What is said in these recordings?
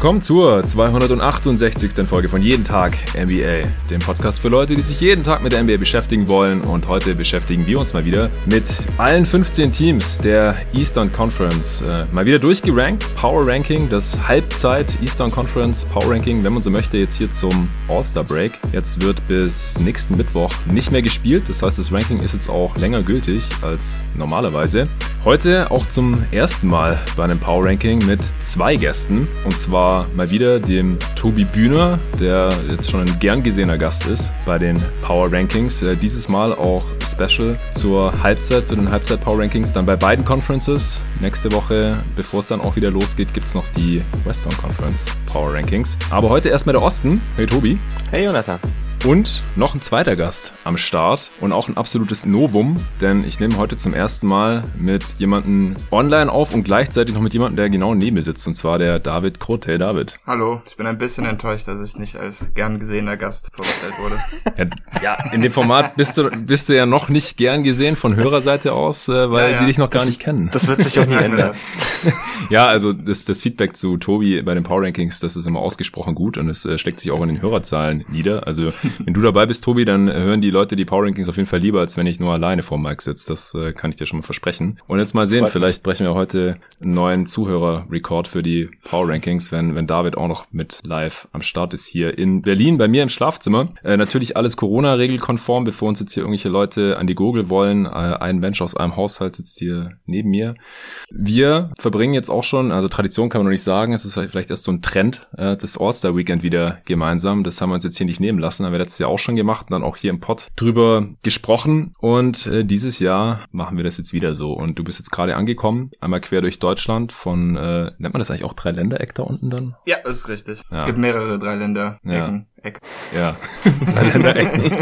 willkommen zur 268. Folge von Jeden Tag NBA, dem Podcast für Leute, die sich jeden Tag mit der NBA beschäftigen wollen. Und heute beschäftigen wir uns mal wieder mit allen 15 Teams der Eastern Conference. Äh, mal wieder durchgerankt, Power Ranking, das Halbzeit Eastern Conference Power Ranking, wenn man so möchte, jetzt hier zum All-Star Break. Jetzt wird bis nächsten Mittwoch nicht mehr gespielt, das heißt, das Ranking ist jetzt auch länger gültig als normalerweise. Heute auch zum ersten Mal bei einem Power Ranking mit zwei Gästen. Und zwar mal wieder dem Tobi Bühner, der jetzt schon ein gern gesehener Gast ist bei den Power Rankings. Äh, dieses Mal auch Special zur Halbzeit, zu den Halbzeit Power Rankings, dann bei beiden Conferences. Nächste Woche, bevor es dann auch wieder losgeht, gibt es noch die Western Conference Power Rankings. Aber heute erstmal der Osten. Hey Tobi. Hey Jonathan. Und noch ein zweiter Gast am Start und auch ein absolutes Novum, denn ich nehme heute zum ersten Mal mit jemandem online auf und gleichzeitig noch mit jemandem, der genau neben mir sitzt, und zwar der David Kroth. Hey David. Hallo, ich bin ein bisschen enttäuscht, dass ich nicht als gern gesehener Gast vorgestellt wurde. Ja, ja in dem Format bist du, bist du ja noch nicht gern gesehen von Hörerseite aus, äh, weil ja, ja. sie dich noch gar das, nicht kennen. Das wird sich auch nie ändern. ja, also das, das Feedback zu Tobi bei den Power Rankings, das ist immer ausgesprochen gut und es äh, steckt sich auch in den Hörerzahlen nieder. Also wenn du dabei bist, Tobi, dann hören die Leute die Power Rankings auf jeden Fall lieber, als wenn ich nur alleine vor Mike sitze. Das äh, kann ich dir schon mal versprechen. Und jetzt mal sehen, vielleicht brechen wir heute einen neuen Zuhörer-Rekord für die Power Rankings, wenn, wenn David auch noch mit live am Start ist hier in Berlin bei mir im Schlafzimmer. Äh, natürlich alles Corona-regelkonform, bevor uns jetzt hier irgendwelche Leute an die Gurgel wollen. Äh, ein Mensch aus einem Haushalt sitzt hier neben mir. Wir verbringen jetzt auch schon, also Tradition kann man noch nicht sagen, es ist vielleicht erst so ein Trend, äh, das All-Star-Weekend wieder gemeinsam. Das haben wir uns jetzt hier nicht nehmen lassen, haben wir letztes Jahr auch schon gemacht und dann auch hier im Pod drüber gesprochen. Und äh, dieses Jahr machen wir das jetzt wieder so. Und du bist jetzt gerade angekommen, einmal quer durch Deutschland von, äh, nennt man das eigentlich auch Dreiländereck da unten dann? Ja, das ist richtig. Ja. Es gibt mehrere Dreiländerecken. Ja. Eck. Ja, Dreiländerecken.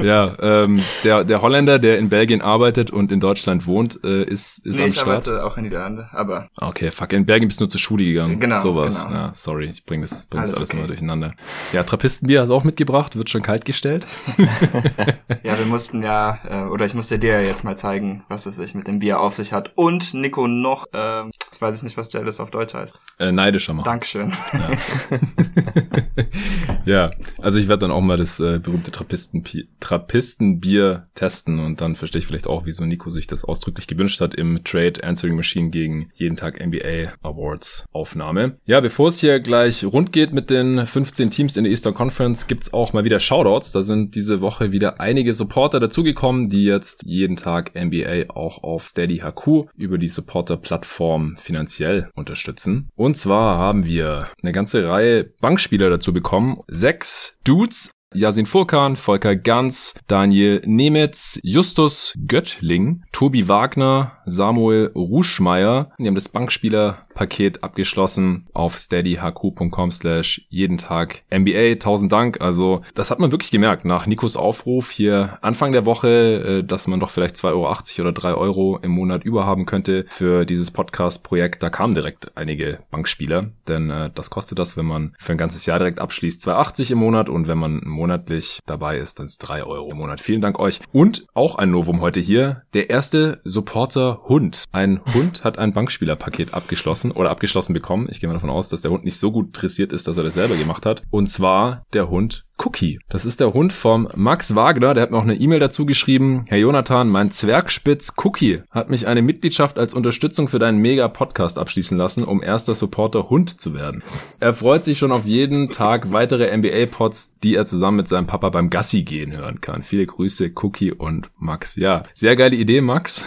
ja, ähm, der, der Holländer, der in Belgien arbeitet und in Deutschland wohnt, äh, ist, ist nee, am Start. ich arbeite auch in Niederlande, aber... Okay, fuck, in Belgien bist du nur zur Schule gegangen. Genau, Sowas. Genau. Ja, sorry, ich bring das, bring alles das alles okay. immer durcheinander. Ja, Trappistenbier hast du auch mitgebracht, wird schon kalt gestellt. ja, wir mussten ja, äh, oder ich musste dir jetzt mal zeigen, was es sich mit dem Bier auf sich hat. Und Nico noch, äh, ich weiß nicht, was jealous auf Deutsch heißt. Äh, neidischer machen. Dankeschön. Ja. ja, also ich werde dann auch mal das äh, berühmte Trappistenbier, Trappistenbier testen und dann verstehe ich vielleicht auch, wieso Nico sich das ausdrücklich gewünscht hat im Trade Answering Machine gegen jeden Tag NBA Awards Aufnahme. Ja, bevor es hier gleich rund geht mit den 15 Teams in der Eastern Conference, gibt's auch mal wieder Shoutouts. Da sind diese Woche wieder einige Supporter dazugekommen, die jetzt jeden Tag NBA auch auf Steady HQ über die Supporter-Plattform finanziell unterstützen. Und zwar haben wir eine ganze Reihe Bankspieler dazu bekommen. Sechs Dudes Yasin Furkan, Volker Ganz, Daniel Nemetz, Justus Göttling, Tobi Wagner, Samuel Ruschmeier. Die haben das Bankspieler-Paket abgeschlossen auf steadyhq.com slash jeden Tag NBA. Tausend Dank. Also das hat man wirklich gemerkt nach Nikos Aufruf hier Anfang der Woche, äh, dass man doch vielleicht 2,80 Euro oder 3 Euro im Monat überhaben könnte für dieses Podcast-Projekt. Da kamen direkt einige Bankspieler, denn äh, das kostet das, wenn man für ein ganzes Jahr direkt abschließt, 2,80 im Monat und wenn man monatlich dabei ist, dann ist 3 Euro im Monat. Vielen Dank euch. Und auch ein Novum heute hier. Der erste Supporter Hund. Ein Hund hat ein Bankspielerpaket abgeschlossen oder abgeschlossen bekommen. Ich gehe mal davon aus, dass der Hund nicht so gut dressiert ist, dass er das selber gemacht hat. Und zwar der Hund Cookie. Das ist der Hund vom Max Wagner. Der hat mir auch eine E-Mail dazu geschrieben. Herr Jonathan, mein Zwergspitz Cookie hat mich eine Mitgliedschaft als Unterstützung für deinen Mega-Podcast abschließen lassen, um erster Supporter Hund zu werden. Er freut sich schon auf jeden Tag weitere NBA-Pods, die er zusammen mit seinem Papa beim Gassi gehen hören kann. Viele Grüße, Cookie und Max. Ja, sehr geile Idee, Max.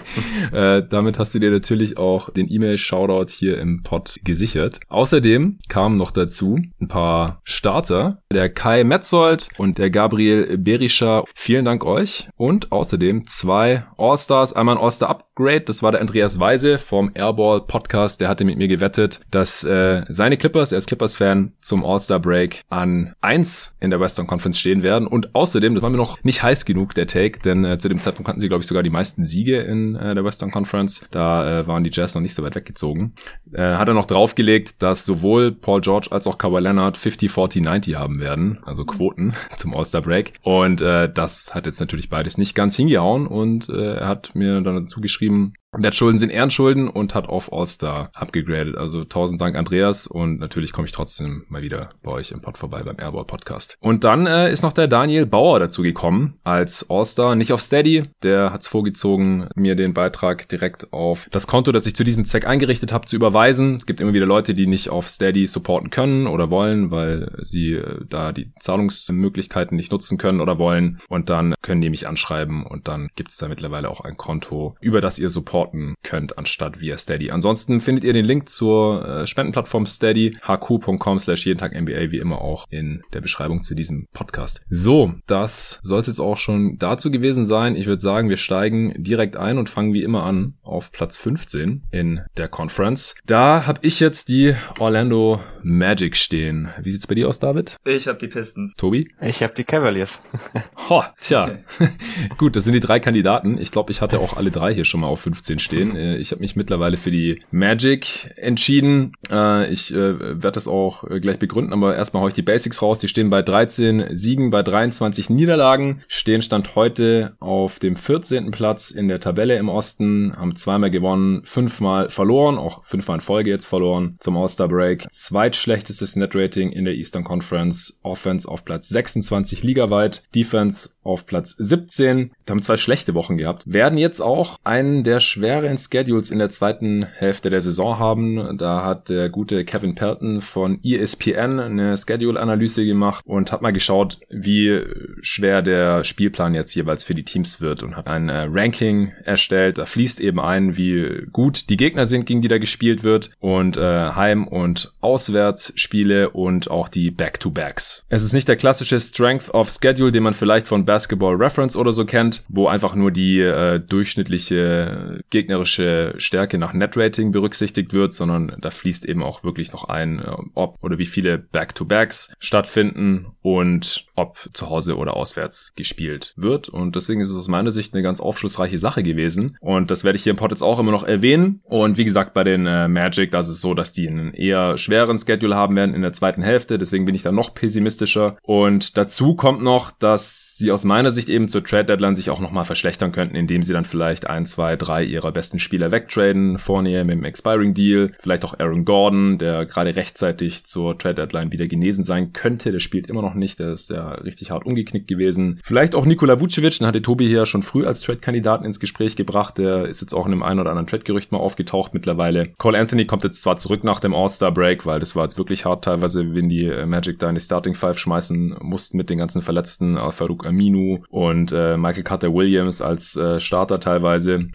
äh, damit hast du dir natürlich auch den E-Mail-Shoutout hier im Pod gesichert. Außerdem kamen noch dazu ein paar Starter. Der Kai Metzold und der Gabriel Berischer. Vielen Dank euch. Und außerdem zwei All-Stars. Einmal ein All-Star Upgrade. Das war der Andreas Weise vom Airball Podcast. Der hatte mit mir gewettet, dass äh, seine Clippers, er ist Clippers-Fan, zum All-Star Break an eins in der Western Conference stehen werden. Und außerdem, das war mir noch nicht heiß genug, der Take, denn äh, zu dem Zeitpunkt hatten sie, glaube ich, sogar die meisten Siege in äh, der Western Conference. Da äh, waren die Jazz noch nicht so weit weggezogen. Äh, hat er noch draufgelegt, dass sowohl Paul George als auch Kawhi Leonard 50, 40, 90 haben werden also Quoten zum All-Star Break. Und äh, das hat jetzt natürlich beides nicht ganz hingehauen und äh, er hat mir dann dazu geschrieben, Wertschulden sind Ehrenschulden und hat auf All-Star abgegradet. Also tausend Dank, Andreas. Und natürlich komme ich trotzdem mal wieder bei euch im Pod vorbei beim Airball Podcast. Und dann äh, ist noch der Daniel Bauer dazu gekommen als All-Star. Nicht auf Steady. Der hat es vorgezogen, mir den Beitrag direkt auf das Konto, das ich zu diesem Zweck eingerichtet habe, zu überweisen. Es gibt immer wieder Leute, die nicht auf Steady supporten können oder wollen, weil sie äh, da die Zahlungsmöglichkeiten nicht nutzen können oder wollen. Und dann können die mich anschreiben und dann gibt es da mittlerweile auch ein Konto, über das ihr supporten supporten könnt, anstatt via Steady. Ansonsten findet ihr den Link zur äh, Spendenplattform Steady, hq.com slash jeden Tag NBA, wie immer auch in der Beschreibung zu diesem Podcast. So, das soll es jetzt auch schon dazu gewesen sein. Ich würde sagen, wir steigen direkt ein und fangen wie immer an auf Platz 15 in der Conference. Da habe ich jetzt die Orlando Magic stehen. Wie sieht's bei dir aus, David? Ich habe die Pistons. Tobi? Ich habe die Cavaliers. Ho, tja. Gut, das sind die drei Kandidaten. Ich glaube, ich hatte auch alle drei hier schon mal auf 15 stehen. Äh, ich habe mich mittlerweile für die Magic entschieden. Äh, ich äh, werde das auch gleich begründen, aber erstmal haue ich die Basics raus. Die stehen bei 13 Siegen, bei 23 Niederlagen, stehen Stand heute auf dem 14. Platz in der Tabelle im Osten, haben zweimal gewonnen, fünfmal verloren, auch fünfmal in Folge jetzt verloren zum All-Star Break. Zweitschlechtestes Net-Rating in der Eastern Conference. Offense auf Platz 26 ligaweit, Defense auf Platz 17. Wir haben zwei schlechte Wochen gehabt. Werden jetzt auch einen der schweren Schedules in der zweiten Hälfte der Saison haben. Da hat der gute Kevin Pelton von ESPN eine Schedule-Analyse gemacht und hat mal geschaut, wie schwer der Spielplan jetzt jeweils für die Teams wird und hat ein äh, Ranking erstellt. Da fließt eben ein, wie gut die Gegner sind, gegen die da gespielt wird und äh, Heim- und Auswärtsspiele und auch die Back-to-Backs. Es ist nicht der klassische Strength of Schedule, den man vielleicht von Basketball Reference oder so kennt, wo einfach nur die äh, durchschnittliche gegnerische Stärke nach Net-Rating berücksichtigt wird, sondern da fließt eben auch wirklich noch ein, äh, ob oder wie viele Back-to-Backs stattfinden und ob zu Hause oder auswärts gespielt wird. Und deswegen ist es aus meiner Sicht eine ganz aufschlussreiche Sache gewesen. Und das werde ich hier im Pod jetzt auch immer noch erwähnen. Und wie gesagt, bei den äh, Magic, da ist so, dass die einen eher schweren Schedule haben werden in der zweiten Hälfte. Deswegen bin ich da noch pessimistischer. Und dazu kommt noch, dass sie aus meiner Sicht eben zur Trade Deadline sich auch nochmal verschlechtern könnten, indem sie dann vielleicht ein, zwei, drei ihrer besten Spieler wegtraden. Fournier mit dem Expiring Deal, vielleicht auch Aaron Gordon, der gerade rechtzeitig zur Trade Deadline wieder genesen sein könnte. Der spielt immer noch nicht, der ist ja richtig hart umgeknickt gewesen. Vielleicht auch Nikola Vucevic, den hatte Tobi hier schon früh als Trade-Kandidaten ins Gespräch gebracht. Der ist jetzt auch in einem einen oder anderen Trade-Gerücht mal aufgetaucht mittlerweile. Cole Anthony kommt jetzt zwar zurück nach dem All-Star-Break, weil das war jetzt wirklich hart teilweise, wenn die äh, Magic da in die Starting Five schmeißen mussten mit den ganzen Verletzten, äh, Farouk Aminu und äh, Michael Carter Williams als äh, Starter teilweise.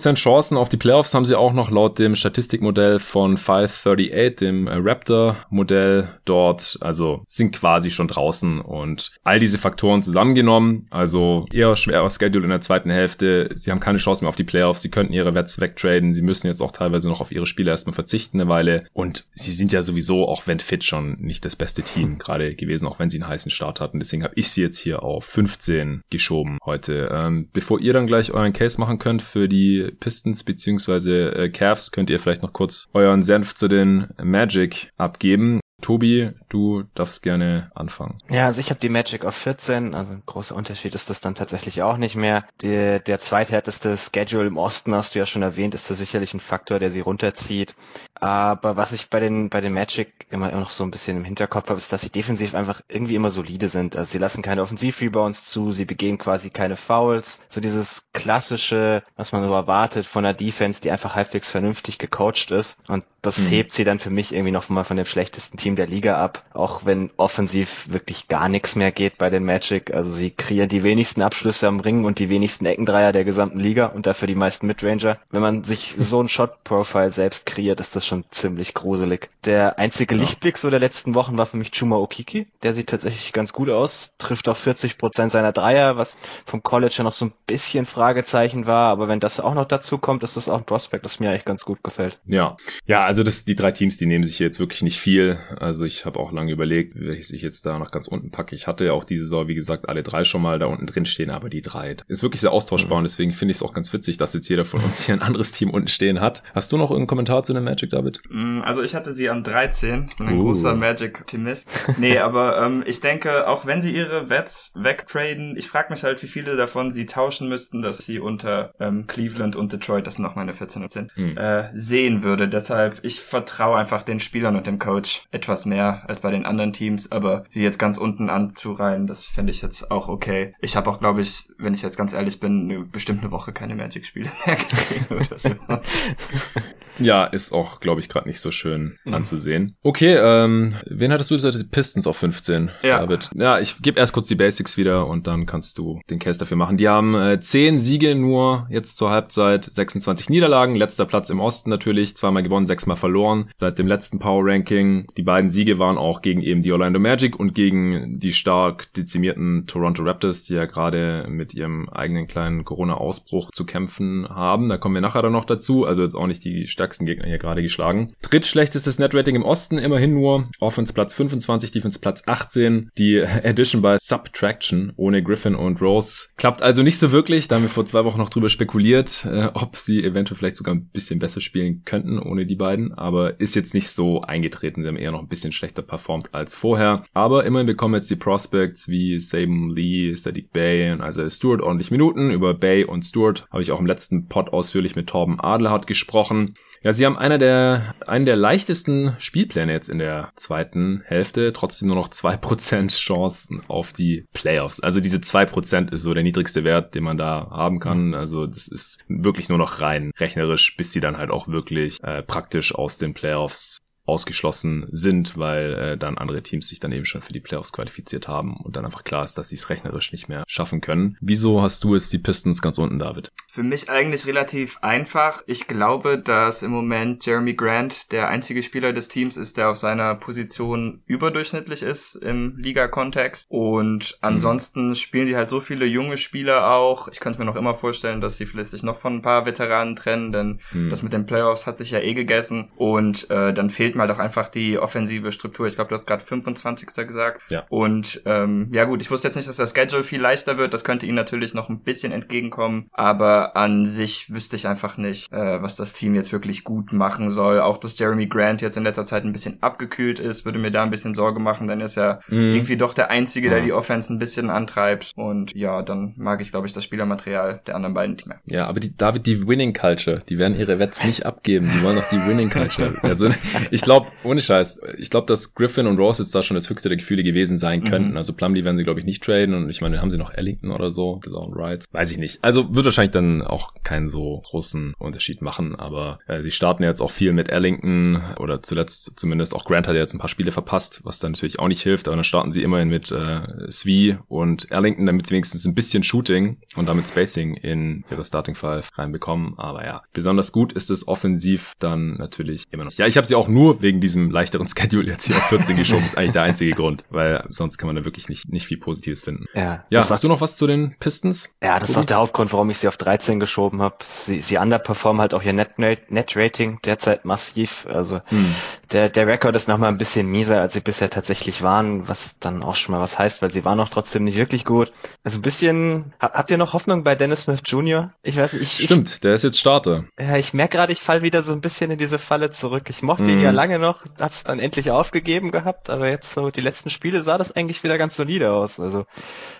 Prozent Chancen auf die Playoffs haben sie auch noch laut dem Statistikmodell von 538, dem Raptor-Modell dort. Also sind quasi schon draußen und all diese Faktoren zusammengenommen, also eher schwerer Schedule in der zweiten Hälfte. Sie haben keine Chance mehr auf die Playoffs, sie könnten ihre Wets wegtraden, sie müssen jetzt auch teilweise noch auf ihre Spieler erstmal verzichten eine Weile und sie sind ja sowieso, auch wenn fit, schon nicht das beste Team gerade gewesen, auch wenn sie einen heißen Start hatten. Deswegen habe ich sie jetzt hier auf 15 geschoben heute. Ähm, bevor ihr dann gleich euren Case machen könnt für die Pistons beziehungsweise äh, Cavs, könnt ihr vielleicht noch kurz euren Senf zu den Magic abgeben. Tobi, du darfst gerne anfangen. Ja, also ich habe die Magic auf 14, also ein großer Unterschied ist das dann tatsächlich auch nicht mehr. Der, der zweithärteste Schedule im Osten, hast du ja schon erwähnt, ist da sicherlich ein Faktor, der sie runterzieht. Aber was ich bei den, bei den Magic immer noch so ein bisschen im Hinterkopf habe, ist, dass sie defensiv einfach irgendwie immer solide sind. Also sie lassen keine Offensivrebounds zu, sie begehen quasi keine Fouls. So dieses klassische, was man so erwartet von einer Defense, die einfach halbwegs vernünftig gecoacht ist. Und das mhm. hebt sie dann für mich irgendwie noch mal von dem schlechtesten Team der Liga ab. Auch wenn offensiv wirklich gar nichts mehr geht bei den Magic. Also sie kreieren die wenigsten Abschlüsse am Ring und die wenigsten Eckendreier der gesamten Liga und dafür die meisten Midranger. Wenn man sich so ein Shot-Profile selbst kreiert, ist das schon ziemlich gruselig. Der einzige ja. Lichtblick so der letzten Wochen war für mich Chuma Okiki. Der sieht tatsächlich ganz gut aus, trifft auf 40 Prozent seiner Dreier, was vom College ja noch so ein bisschen Fragezeichen war. Aber wenn das auch noch dazu kommt, ist das auch ein Prospect, das mir eigentlich ganz gut gefällt. Ja, ja, also das, die drei Teams, die nehmen sich jetzt wirklich nicht viel. Also ich habe auch lange überlegt, welches ich jetzt da noch ganz unten packe. Ich hatte ja auch diese Saison, wie gesagt, alle drei schon mal da unten drin stehen, aber die drei ist wirklich sehr austauschbar mhm. und deswegen finde ich es auch ganz witzig, dass jetzt jeder von uns hier ein anderes Team unten stehen hat. Hast du noch irgendeinen Kommentar zu der Magic, David? Mm, also ich hatte sie an 13. Ich bin ein uh. großer Magic-Optimist. Nee, aber ähm, ich denke, auch wenn sie ihre Wets wegtraden, ich frage mich halt, wie viele davon sie tauschen müssten, dass sie unter ähm, Cleveland und Detroit, das sind auch meine 14 sind, mhm. äh, sehen würde. Deshalb, ich vertraue einfach den Spielern und dem Coach etwas mehr als bei den anderen Teams, aber sie jetzt ganz unten anzureihen, das fände ich jetzt auch okay. Ich habe auch, glaube ich, wenn ich jetzt ganz ehrlich bin, eine, bestimmt eine Woche keine Magic-Spiele mehr gesehen oder so. Ja, ist auch, glaube ich, gerade nicht so schön mhm. anzusehen. Okay, ähm, wen hattest du gesagt? Die Pistons auf 15, ja. David. Ja, ich gebe erst kurz die Basics wieder und dann kannst du den Case dafür machen. Die haben äh, 10 Siege nur jetzt zur Halbzeit, 26 Niederlagen, letzter Platz im Osten natürlich, zweimal gewonnen, sechsmal verloren seit dem letzten Power Ranking. Die beiden Siege waren auch gegen eben die Orlando Magic und gegen die stark dezimierten Toronto Raptors, die ja gerade mit ihrem eigenen kleinen Corona-Ausbruch zu kämpfen haben. Da kommen wir nachher dann noch dazu. Also jetzt auch nicht die stärksten Gegner hier gerade geschlagen. Drittschlechtestes Netrating im Osten, immerhin nur. Offense Platz 25, Defense Platz 18. Die Addition bei Subtraction ohne Griffin und Rose klappt also nicht so wirklich. Da haben wir vor zwei Wochen noch drüber spekuliert, äh, ob sie eventuell vielleicht sogar ein bisschen besser spielen könnten ohne die beiden. Aber ist jetzt nicht so eingetreten. Sie haben eher noch ein bisschen schlechter performt als vorher. Aber immerhin bekommen jetzt die Prospects wie Saban Lee, Sadiq Bay und also Stewart ordentlich Minuten. Über Bay und Stewart habe ich auch im letzten Pod ausführlich mit Torben Adelhardt gesprochen. Ja, sie haben einer der, einen der leichtesten Spielpläne jetzt in der zweiten Hälfte, trotzdem nur noch zwei Prozent Chancen auf die Playoffs. Also diese zwei Prozent ist so der niedrigste Wert, den man da haben kann. Mhm. Also das ist wirklich nur noch rein rechnerisch, bis sie dann halt auch wirklich äh, praktisch aus den Playoffs ausgeschlossen sind, weil äh, dann andere Teams sich dann eben schon für die Playoffs qualifiziert haben und dann einfach klar ist, dass sie es rechnerisch nicht mehr schaffen können. Wieso hast du jetzt die Pistons ganz unten, David? Für mich eigentlich relativ einfach. Ich glaube, dass im Moment Jeremy Grant der einzige Spieler des Teams ist, der auf seiner Position überdurchschnittlich ist im Liga-Kontext. Und ansonsten mhm. spielen sie halt so viele junge Spieler auch. Ich könnte mir noch immer vorstellen, dass sie vielleicht sich noch von ein paar Veteranen trennen, denn mhm. das mit den Playoffs hat sich ja eh gegessen. Und äh, dann fehlt mal doch einfach die offensive Struktur. Ich glaube, du hast gerade 25. gesagt. Ja. Und ähm, ja gut, ich wusste jetzt nicht, dass der Schedule viel leichter wird. Das könnte ihnen natürlich noch ein bisschen entgegenkommen. Aber an sich wüsste ich einfach nicht, äh, was das Team jetzt wirklich gut machen soll. Auch dass Jeremy Grant jetzt in letzter Zeit ein bisschen abgekühlt ist, würde mir da ein bisschen Sorge machen. Denn er ist ja mhm. irgendwie doch der Einzige, der die Offense ein bisschen antreibt. Und ja, dann mag ich, glaube ich, das Spielermaterial der anderen beiden Teams. Ja, aber die, David, die Winning Culture, die werden ihre Wets nicht abgeben. Die wollen noch die Winning Culture. Also ich glaube, ohne Scheiß, ich glaube, dass Griffin und Ross jetzt da schon das höchste der Gefühle gewesen sein könnten. Mhm. Also Plumlee werden sie, glaube ich, nicht traden und ich meine, haben sie noch Ellington oder so, Right. Weiß ich nicht. Also wird wahrscheinlich dann auch keinen so großen Unterschied machen, aber äh, sie starten jetzt auch viel mit Ellington oder zuletzt zumindest auch Grant hat ja jetzt ein paar Spiele verpasst, was dann natürlich auch nicht hilft, aber dann starten sie immerhin mit äh, Svi und Ellington, damit sie wenigstens ein bisschen Shooting und damit Spacing in ihre Starting Five reinbekommen. Aber ja, besonders gut ist es offensiv dann natürlich immer noch. Ja, ich habe sie auch nur wegen diesem leichteren Schedule jetzt hier auf 14 geschoben, ist eigentlich der einzige Grund, weil sonst kann man da wirklich nicht, nicht viel Positives finden. Ja, ja hast du noch was zu den Pistons? Ja, das ist auch der Hauptgrund, warum ich sie auf 13 geschoben habe. Sie, sie underperformen halt auch ihr Net-Rating Net derzeit massiv. Also hm. der, der Rekord ist nochmal ein bisschen mieser, als sie bisher tatsächlich waren, was dann auch schon mal was heißt, weil sie waren auch trotzdem nicht wirklich gut. Also ein bisschen, habt ihr noch Hoffnung bei Dennis Smith Jr.? Ich weiß nicht. Ich, Stimmt, ich, der ist jetzt Starter. Ja, ich merke gerade, ich fall wieder so ein bisschen in diese Falle zurück. Ich mochte hm. ihn ja lange noch, hab's dann endlich aufgegeben gehabt, aber jetzt so die letzten Spiele sah das eigentlich wieder ganz solide aus. Also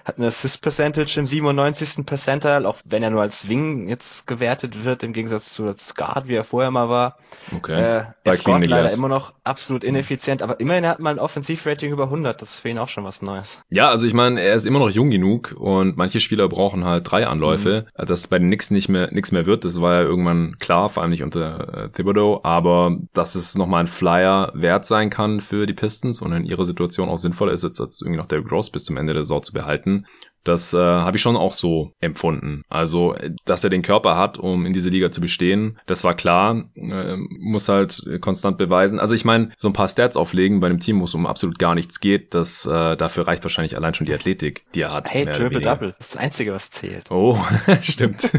hat eine Assist Percentage im 97. Percentile, auch wenn er nur als Wing jetzt gewertet wird, im Gegensatz zu Guard, wie er vorher mal war. Okay. Äh, er scored leider immer noch absolut ineffizient, aber immerhin hat man ein Offensivrating über 100, das ist für ihn auch schon was Neues. Ja, also ich meine, er ist immer noch jung genug und manche Spieler brauchen halt drei Anläufe, mhm. dass bei den Knicks nicht mehr, nichts mehr wird, das war ja irgendwann klar, vor allem nicht unter äh, Thibodeau, aber dass es nochmal ein Flyer wert sein kann für die Pistons und in ihrer Situation auch sinnvoller ist, jetzt als irgendwie noch Derrick Rose bis zum Ende der Saison zu behalten Das äh, habe ich schon auch so empfunden. Also, dass er den Körper hat, um in diese Liga zu bestehen, das war klar. Äh, muss halt konstant beweisen. Also ich meine, so ein paar Stats auflegen bei einem Team, wo es um absolut gar nichts geht, das äh, dafür reicht wahrscheinlich allein schon die Athletik, die er hat. Hey, Triple Double, das ist das Einzige, was zählt. Oh, stimmt.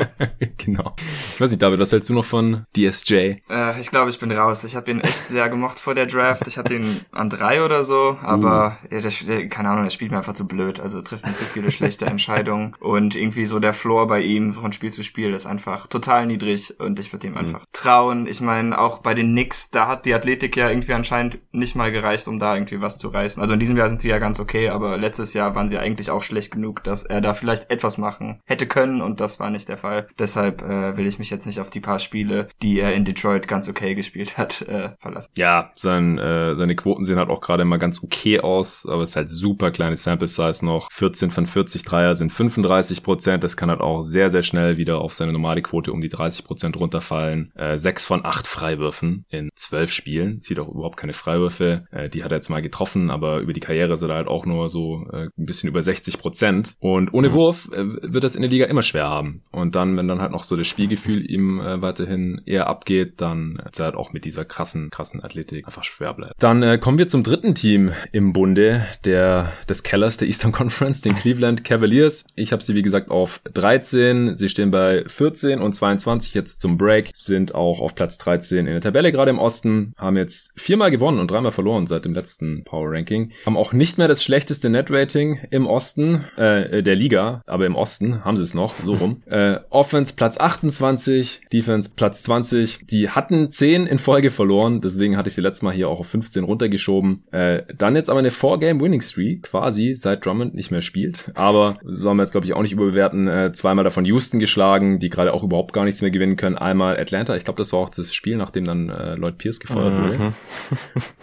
genau. Ich weiß nicht, David, was hältst du noch von DSJ? Äh, ich glaube, ich bin raus. Ich habe ihn echt sehr gemocht vor der Draft. Ich hatte ihn an drei oder so, aber uh. ja, der, der, keine Ahnung, der spielt mir einfach zu blöd. Also trifft mir zu viele schlechte Entscheidungen und irgendwie so der Floor bei ihm von Spiel zu Spiel ist einfach total niedrig und ich würde ihm einfach mhm. trauen. Ich meine, auch bei den Knicks, da hat die Athletik ja irgendwie anscheinend nicht mal gereicht, um da irgendwie was zu reißen. Also in diesem Jahr sind sie ja ganz okay, aber letztes Jahr waren sie eigentlich auch schlecht genug, dass er da vielleicht etwas machen hätte können und das war nicht der Fall. Deshalb äh, will ich mich jetzt nicht auf die paar Spiele, die er in Detroit ganz okay gespielt hat, äh, verlassen. Ja, sein, äh, seine Quoten sehen halt auch gerade mal ganz okay aus, aber es ist halt super kleine Sample Size noch. 14 von 40 Dreier sind 35 Prozent. Das kann halt auch sehr, sehr schnell wieder auf seine normale Quote um die 30 Prozent runterfallen. Äh, 6 von 8 Freiwürfen in 12 Spielen. Zieht auch überhaupt keine Freiwürfe. Äh, die hat er jetzt mal getroffen, aber über die Karriere ist er halt auch nur so äh, ein bisschen über 60 Prozent. Und ohne mhm. Wurf äh, wird das in der Liga immer schwer haben. Und dann, wenn dann halt noch so das Spielgefühl ihm äh, weiterhin eher abgeht, dann ist er halt auch mit dieser krassen, krassen Athletik einfach schwer bleibt. Dann äh, kommen wir zum dritten Team im Bunde der des Kellers der Eastern Conference, den Cleveland Cavaliers. Ich habe sie wie gesagt auf 13. Sie stehen bei 14 und 22 jetzt zum Break, sind auch auf Platz 13 in der Tabelle gerade im Osten, haben jetzt viermal gewonnen und dreimal verloren seit dem letzten Power Ranking, haben auch nicht mehr das schlechteste Net Rating im Osten äh, der Liga, aber im Osten haben sie es noch so rum. Äh, Offense Platz 28, Defense Platz 20. Die hatten 10 in Folge verloren, deswegen hatte ich sie letztes Mal hier auch auf 15 runtergeschoben. Äh, dann jetzt aber eine 4-Game Winning Streak quasi, seit Drummond nicht mehr spielt. Aber soll man jetzt glaube ich auch nicht überbewerten. Äh, zweimal davon Houston geschlagen, die gerade auch überhaupt gar nichts mehr gewinnen können. Einmal Atlanta, ich glaube das war auch das Spiel, nachdem dann äh, Lloyd Pierce gefeuert mhm. wurde.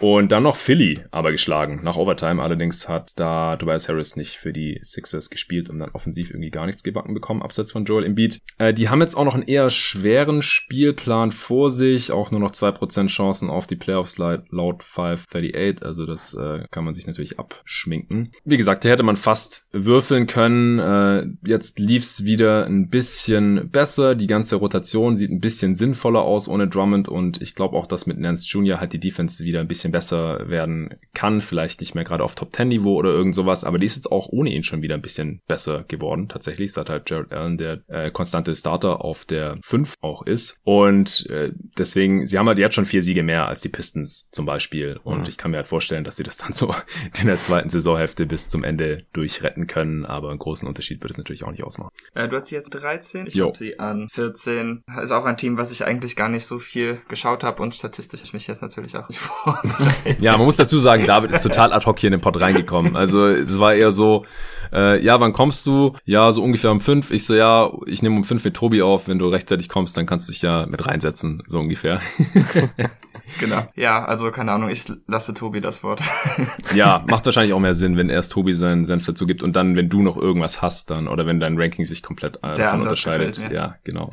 Und dann noch Philly aber geschlagen, nach Overtime. Allerdings hat da Tobias Harris nicht für die Sixers gespielt und dann offensiv irgendwie gar nichts gebacken bekommen, abseits von Joel Embiid. Äh, die haben jetzt auch noch einen eher schweren Spielplan vor sich, auch nur noch zwei Prozent Chancen auf die Playoffs laut 538, also das äh, kann man sich natürlich abschminken. Wie gesagt, hier hätte man fast würfeln können. Äh, jetzt lief's wieder ein bisschen besser. Die ganze Rotation sieht ein bisschen sinnvoller aus ohne Drummond und ich glaube auch, dass mit Nance Jr. halt die Defense wieder ein bisschen besser werden kann. Vielleicht nicht mehr gerade auf Top 10 Niveau oder irgend sowas, aber die ist jetzt auch ohne ihn schon wieder ein bisschen besser geworden. Tatsächlich, seit halt Jared Allen der äh, konstante Starter auf der 5 auch ist. Und äh, deswegen, sie haben halt jetzt schon vier Siege mehr als die Pistons zum Beispiel. Und mhm. ich kann mir halt vorstellen, dass sie das dann so in der zweiten Saisonhälfte bis zum Ende durchretten können. Aber einen großen Unterschied wird es natürlich auch nicht ausmachen. Äh, du hast sie jetzt 13, ich habe sie an 14. Ist auch ein Team, was ich eigentlich gar nicht so viel geschaut habe und statistisch ich mich jetzt natürlich auch nicht vorbereitet. Ja, man muss dazu sagen, David ist total ad hoc hier in den Pod reingekommen. Also es war eher so, äh, ja, wann kommst du? Ja, so ungefähr um fünf. Ich so, ja, ich nehme um fünf mit Tobi auf. Wenn du rechtzeitig kommst, dann kannst du dich ja mit reinsetzen, so ungefähr. Genau. Ja, also keine Ahnung, ich lasse Tobi das Wort. ja, macht wahrscheinlich auch mehr Sinn, wenn erst Tobi seinen Senf dazu gibt und dann, wenn du noch irgendwas hast, dann oder wenn dein Ranking sich komplett äh, davon unterscheidet. Gefällt, ja. ja. genau.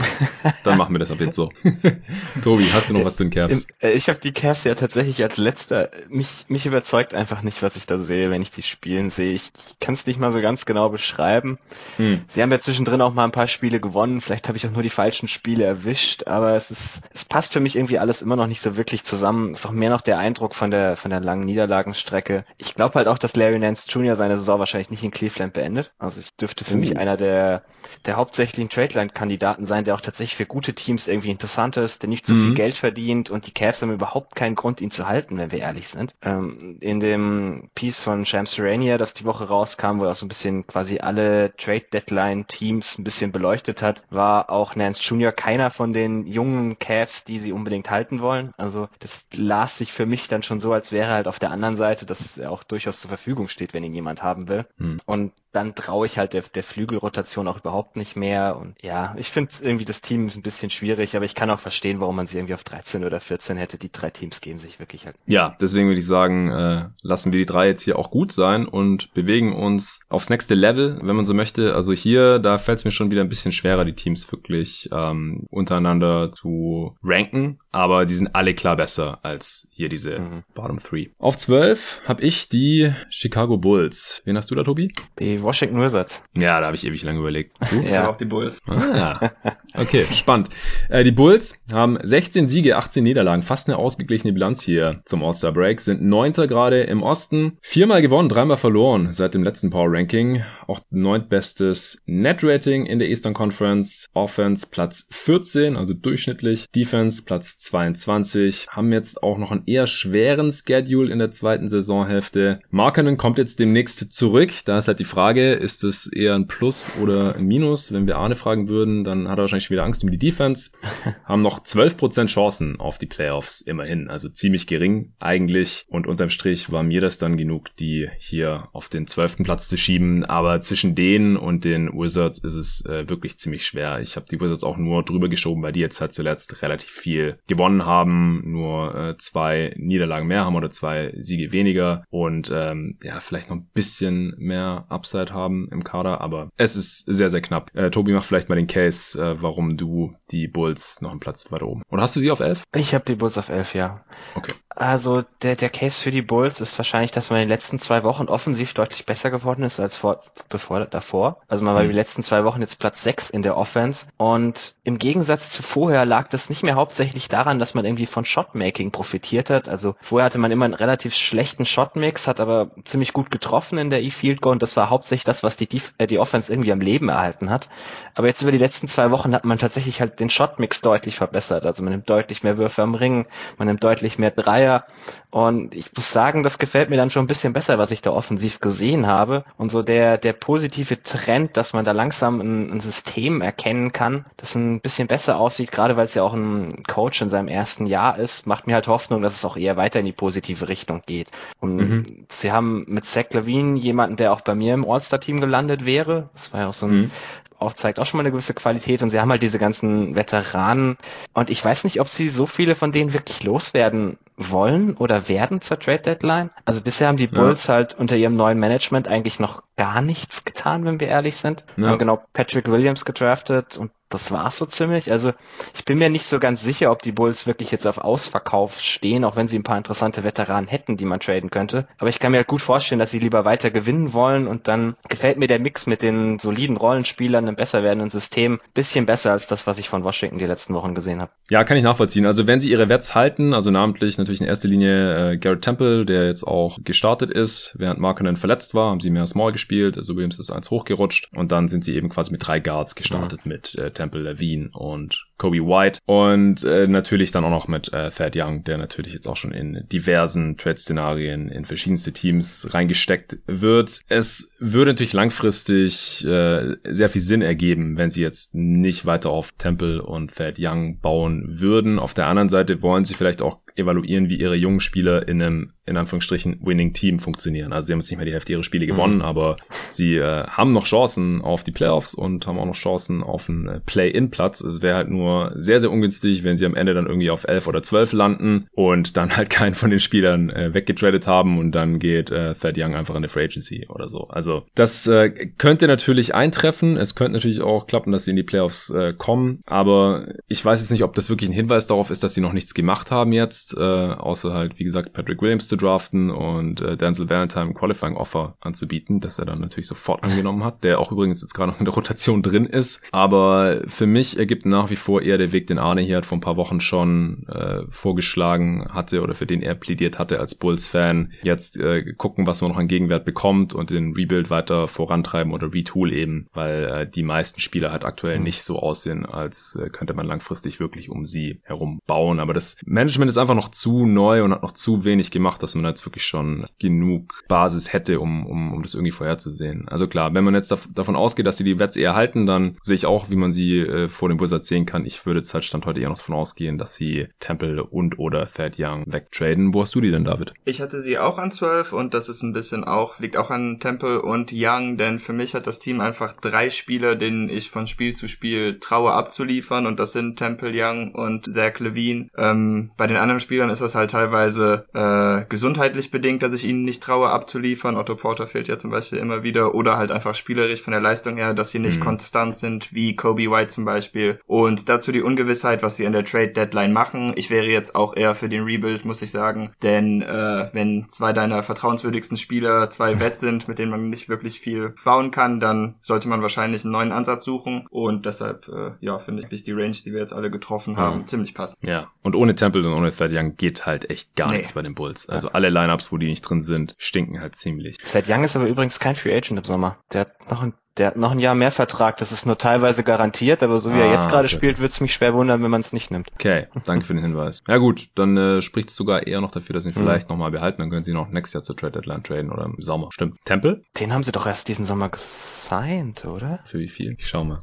Dann machen wir das ab jetzt so. Tobi, hast du noch was zu den Cavs? Äh, ich habe die Cavs ja tatsächlich als letzter. Mich, mich überzeugt einfach nicht, was ich da sehe, wenn ich die spielen sehe. Ich, ich kann es nicht mal so ganz genau beschreiben. Hm. Sie haben ja zwischendrin auch mal ein paar Spiele gewonnen. Vielleicht habe ich auch nur die falschen Spiele erwischt, aber es ist, es passt für mich irgendwie alles immer noch nicht so wirklich zusammen. Ist auch mehr noch der Eindruck von der, von der langen Niederlagenstrecke. Ich glaube halt auch, dass Larry Nance Jr. seine Saison wahrscheinlich nicht in Cleveland beendet. Also ich dürfte für uh. mich einer der, der hauptsächlichen Trade-Line-Kandidaten sein, der auch tatsächlich für gute Teams irgendwie interessant ist, der nicht zu mhm. viel Geld verdient und die Cavs haben überhaupt keinen Grund, ihn zu halten, wenn wir ehrlich sind. Ähm, in dem Piece von Shams Urania, das die Woche rauskam, wo er auch so ein bisschen quasi alle Trade-Deadline-Teams ein bisschen beleuchtet hat, war auch Nance Jr. keiner von den jungen Cavs, die sie unbedingt halten wollen. Also das las sich für mich dann schon so, als wäre halt auf der anderen Seite, dass er auch durchaus zur Verfügung steht, wenn ihn jemand haben will. Hm. Und dann traue ich halt der, der Flügelrotation auch überhaupt nicht mehr. Und ja, ich finde irgendwie das Team ein bisschen schwierig, aber ich kann auch verstehen, warum man sie irgendwie auf 13 oder 14 hätte. Die drei Teams geben sich wirklich halt. Ja, deswegen würde ich sagen, äh, lassen wir die drei jetzt hier auch gut sein und bewegen uns aufs nächste Level, wenn man so möchte. Also hier, da fällt es mir schon wieder ein bisschen schwerer, die Teams wirklich ähm, untereinander zu ranken. Aber die sind alle klar besser als hier diese mhm. Bottom Three. Auf 12 habe ich die Chicago Bulls. Wen hast du da, Tobi? Die Washington Wizards. Ja, da habe ich ewig lange überlegt. Du? ja, auch die Bulls. Ah, okay, spannend. Äh, die Bulls haben 16 Siege, 18 Niederlagen, fast eine ausgeglichene Bilanz hier zum All-Star Break, sind neunter gerade im Osten, viermal gewonnen, dreimal verloren seit dem letzten Power Ranking, auch neuntbestes Net Rating in der Eastern Conference, Offense Platz 14, also durchschnittlich, Defense Platz 22, haben jetzt auch noch einen eher schweren Schedule in der zweiten Saisonhälfte. Markenen kommt jetzt demnächst zurück, da ist halt die Frage, ist es eher ein Plus oder ein Minus? Wenn wir Arne fragen würden, dann hat er wahrscheinlich wieder Angst um die Defense, haben noch 12% Chancen auf die Playoffs immerhin, also ziemlich gering eigentlich und unterm Strich war mir das dann genug, die hier auf den zwölften Platz zu schieben, aber zwischen denen und den Wizards ist es äh, wirklich ziemlich schwer. Ich habe die Wizards auch nur drüber geschoben, weil die jetzt halt zuletzt relativ viel gewonnen haben, nur äh, zwei Niederlagen mehr haben oder zwei Siege weniger und ähm, ja, vielleicht noch ein bisschen mehr Upside haben im Kader, aber es ist sehr, sehr knapp. Äh, Tobi, mach vielleicht mal den Case, äh, warum du die Bulls noch einen Platz weiter oben. Oder hast du sie auf elf? Ich habe die Bulls auf elf, ja. Okay. Also der, der Case für die Bulls ist wahrscheinlich, dass man in den letzten zwei Wochen offensiv deutlich besser geworden ist als vor, bevor, davor. Also man war mhm. die letzten zwei Wochen jetzt Platz sechs in der Offense. Und im Gegensatz zu vorher lag das nicht mehr hauptsächlich daran, dass man irgendwie von Shotmaking profitiert hat. Also vorher hatte man immer einen relativ schlechten Shotmix, hat aber ziemlich gut getroffen in der E-Field Goal und das war hauptsächlich das, was die, äh, die Offense irgendwie am Leben erhalten hat. Aber jetzt über die letzten zwei Wochen hat man tatsächlich halt den Shotmix deutlich verbessert. Also man nimmt deutlich mehr Würfe am Ring, man nimmt deutlich mehr Dreier Dreier. Und ich muss sagen, das gefällt mir dann schon ein bisschen besser, was ich da offensiv gesehen habe. Und so der, der positive Trend, dass man da langsam ein, ein System erkennen kann, das ein bisschen besser aussieht, gerade weil es ja auch ein Coach in seinem ersten Jahr ist, macht mir halt Hoffnung, dass es auch eher weiter in die positive Richtung geht. Und mhm. sie haben mit Zach Levine jemanden, der auch bei mir im All-Star-Team gelandet wäre. Das war ja auch so ein mhm auch zeigt auch schon mal eine gewisse Qualität und sie haben halt diese ganzen Veteranen und ich weiß nicht, ob sie so viele von denen wirklich loswerden wollen oder werden zur Trade Deadline. Also bisher haben die Bulls ja. halt unter ihrem neuen Management eigentlich noch gar nichts getan, wenn wir ehrlich sind. Ja. Haben genau Patrick Williams gedraftet und das war's so ziemlich. Also ich bin mir nicht so ganz sicher, ob die Bulls wirklich jetzt auf Ausverkauf stehen, auch wenn sie ein paar interessante Veteranen hätten, die man traden könnte. Aber ich kann mir halt gut vorstellen, dass sie lieber weiter gewinnen wollen und dann gefällt mir der Mix mit den soliden Rollenspielern, einem besser werdenden System, bisschen besser als das, was ich von Washington die letzten Wochen gesehen habe. Ja, kann ich nachvollziehen. Also wenn sie ihre Wets halten, also namentlich natürlich in erster Linie äh, Garrett Temple, der jetzt auch gestartet ist, während Markinen verletzt war, haben sie mehr Small gespielt, also Williams ist eins hochgerutscht und dann sind sie eben quasi mit drei Guards gestartet mhm. mit äh, Temple Levine und Kobe White und äh, natürlich dann auch noch mit äh, Thad Young, der natürlich jetzt auch schon in diversen Trade-Szenarien in verschiedenste Teams reingesteckt wird. Es würde natürlich langfristig äh, sehr viel Sinn ergeben, wenn sie jetzt nicht weiter auf Temple und Thad Young bauen würden. Auf der anderen Seite wollen sie vielleicht auch evaluieren, wie ihre jungen Spieler in einem, in Anführungsstrichen, Winning Team funktionieren. Also sie haben jetzt nicht mehr die Hälfte ihrer Spiele gewonnen, mhm. aber sie äh, haben noch Chancen auf die Playoffs und haben auch noch Chancen auf einen äh, Play-In-Platz. Es wäre halt nur sehr, sehr ungünstig, wenn sie am Ende dann irgendwie auf 11 oder 12 landen und dann halt keinen von den Spielern äh, weggetradet haben und dann geht äh, Thad Young einfach in eine Free Agency oder so. Also das äh, könnte natürlich eintreffen. Es könnte natürlich auch klappen, dass sie in die Playoffs äh, kommen, aber ich weiß jetzt nicht, ob das wirklich ein Hinweis darauf ist, dass sie noch nichts gemacht haben jetzt jetzt, äh, außer halt, wie gesagt, Patrick Williams zu draften und äh, Denzel Valentine Qualifying Offer anzubieten, das er dann natürlich sofort angenommen hat, der auch übrigens jetzt gerade noch in der Rotation drin ist. Aber für mich ergibt nach wie vor eher der Weg, den Arne hier hat vor ein paar Wochen schon äh, vorgeschlagen hatte oder für den er plädiert hatte als Bulls-Fan. Jetzt äh, gucken, was man noch an Gegenwert bekommt und den Rebuild weiter vorantreiben oder retool eben, weil äh, die meisten Spieler halt aktuell nicht so aussehen, als äh, könnte man langfristig wirklich um sie herum bauen. Aber das Management ist einfach noch zu neu und hat noch zu wenig gemacht, dass man jetzt wirklich schon genug Basis hätte, um, um, um das irgendwie vorherzusehen. Also klar, wenn man jetzt da, davon ausgeht, dass sie die Wets eher halten, dann sehe ich auch, wie man sie äh, vor dem Wizards sehen kann. Ich würde jetzt halt Stand heute eher noch davon ausgehen, dass sie Temple und oder Thad Young wegtraden. Wo hast du die denn, David? Ich hatte sie auch an 12 und das ist ein bisschen auch, liegt auch an Temple und Young, denn für mich hat das Team einfach drei Spieler, denen ich von Spiel zu Spiel traue abzuliefern und das sind Temple Young und Zach Levine. Ähm, bei den anderen Spielern ist das halt teilweise äh, gesundheitlich bedingt, dass ich ihnen nicht traue abzuliefern. Otto Porter fehlt ja zum Beispiel immer wieder. Oder halt einfach spielerisch von der Leistung her, dass sie nicht mhm. konstant sind, wie Kobe White zum Beispiel. Und dazu die Ungewissheit, was sie in der Trade Deadline machen. Ich wäre jetzt auch eher für den Rebuild, muss ich sagen. Denn äh, wenn zwei deiner vertrauenswürdigsten Spieler zwei Wett sind, mit denen man nicht wirklich viel bauen kann, dann sollte man wahrscheinlich einen neuen Ansatz suchen. Und deshalb, äh, ja, finde ich die Range, die wir jetzt alle getroffen haben, ja. ziemlich passend. Ja, und ohne Temple und ohne Thad Young geht halt echt gar nee. nichts bei den Bulls. Also ja. alle Lineups, wo die nicht drin sind, stinken halt ziemlich. Thad Young ist aber übrigens kein Free Agent im Sommer. Der hat noch ein der hat noch ein Jahr mehr Vertrag, das ist nur teilweise garantiert, aber so wie ah, er jetzt gerade okay. spielt, würde es mich schwer wundern, wenn man es nicht nimmt. Okay, danke für den Hinweis. Ja gut, dann äh, spricht es sogar eher noch dafür, dass sie ihn mhm. vielleicht nochmal behalten, dann können sie noch nächstes Jahr zur Trade Deadline traden oder im Sommer. Stimmt. Temple? Den haben sie doch erst diesen Sommer gesigned, oder? Für wie viel? Ich schau mal.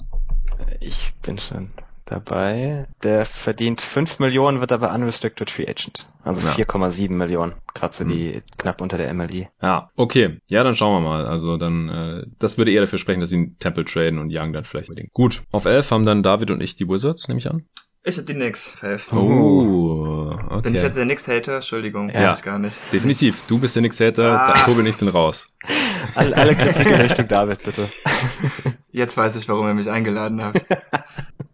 Ich bin schon dabei. Der verdient 5 Millionen, wird aber unrestricted free agent. Also ja. 4,7 Millionen. Kratze mhm. die knapp unter der MLE. Ja, okay. Ja, dann schauen wir mal. Also dann, äh, das würde eher dafür sprechen, dass sie Temple traden und Young dann vielleicht unbedingt. Gut. Auf 11 haben dann David und ich die Wizards, nehme ich an. Ich hab die Knicks, Elf. Oh, okay. Bin ich jetzt der Knicks-Hater? Entschuldigung, ja. weiß gar nicht. Definitiv. Du bist der Knicks-Hater, ah. Tobi und ich sind raus. Alle, alle Kritik in Richtung David, bitte. Jetzt weiß ich, warum ihr mich eingeladen habt.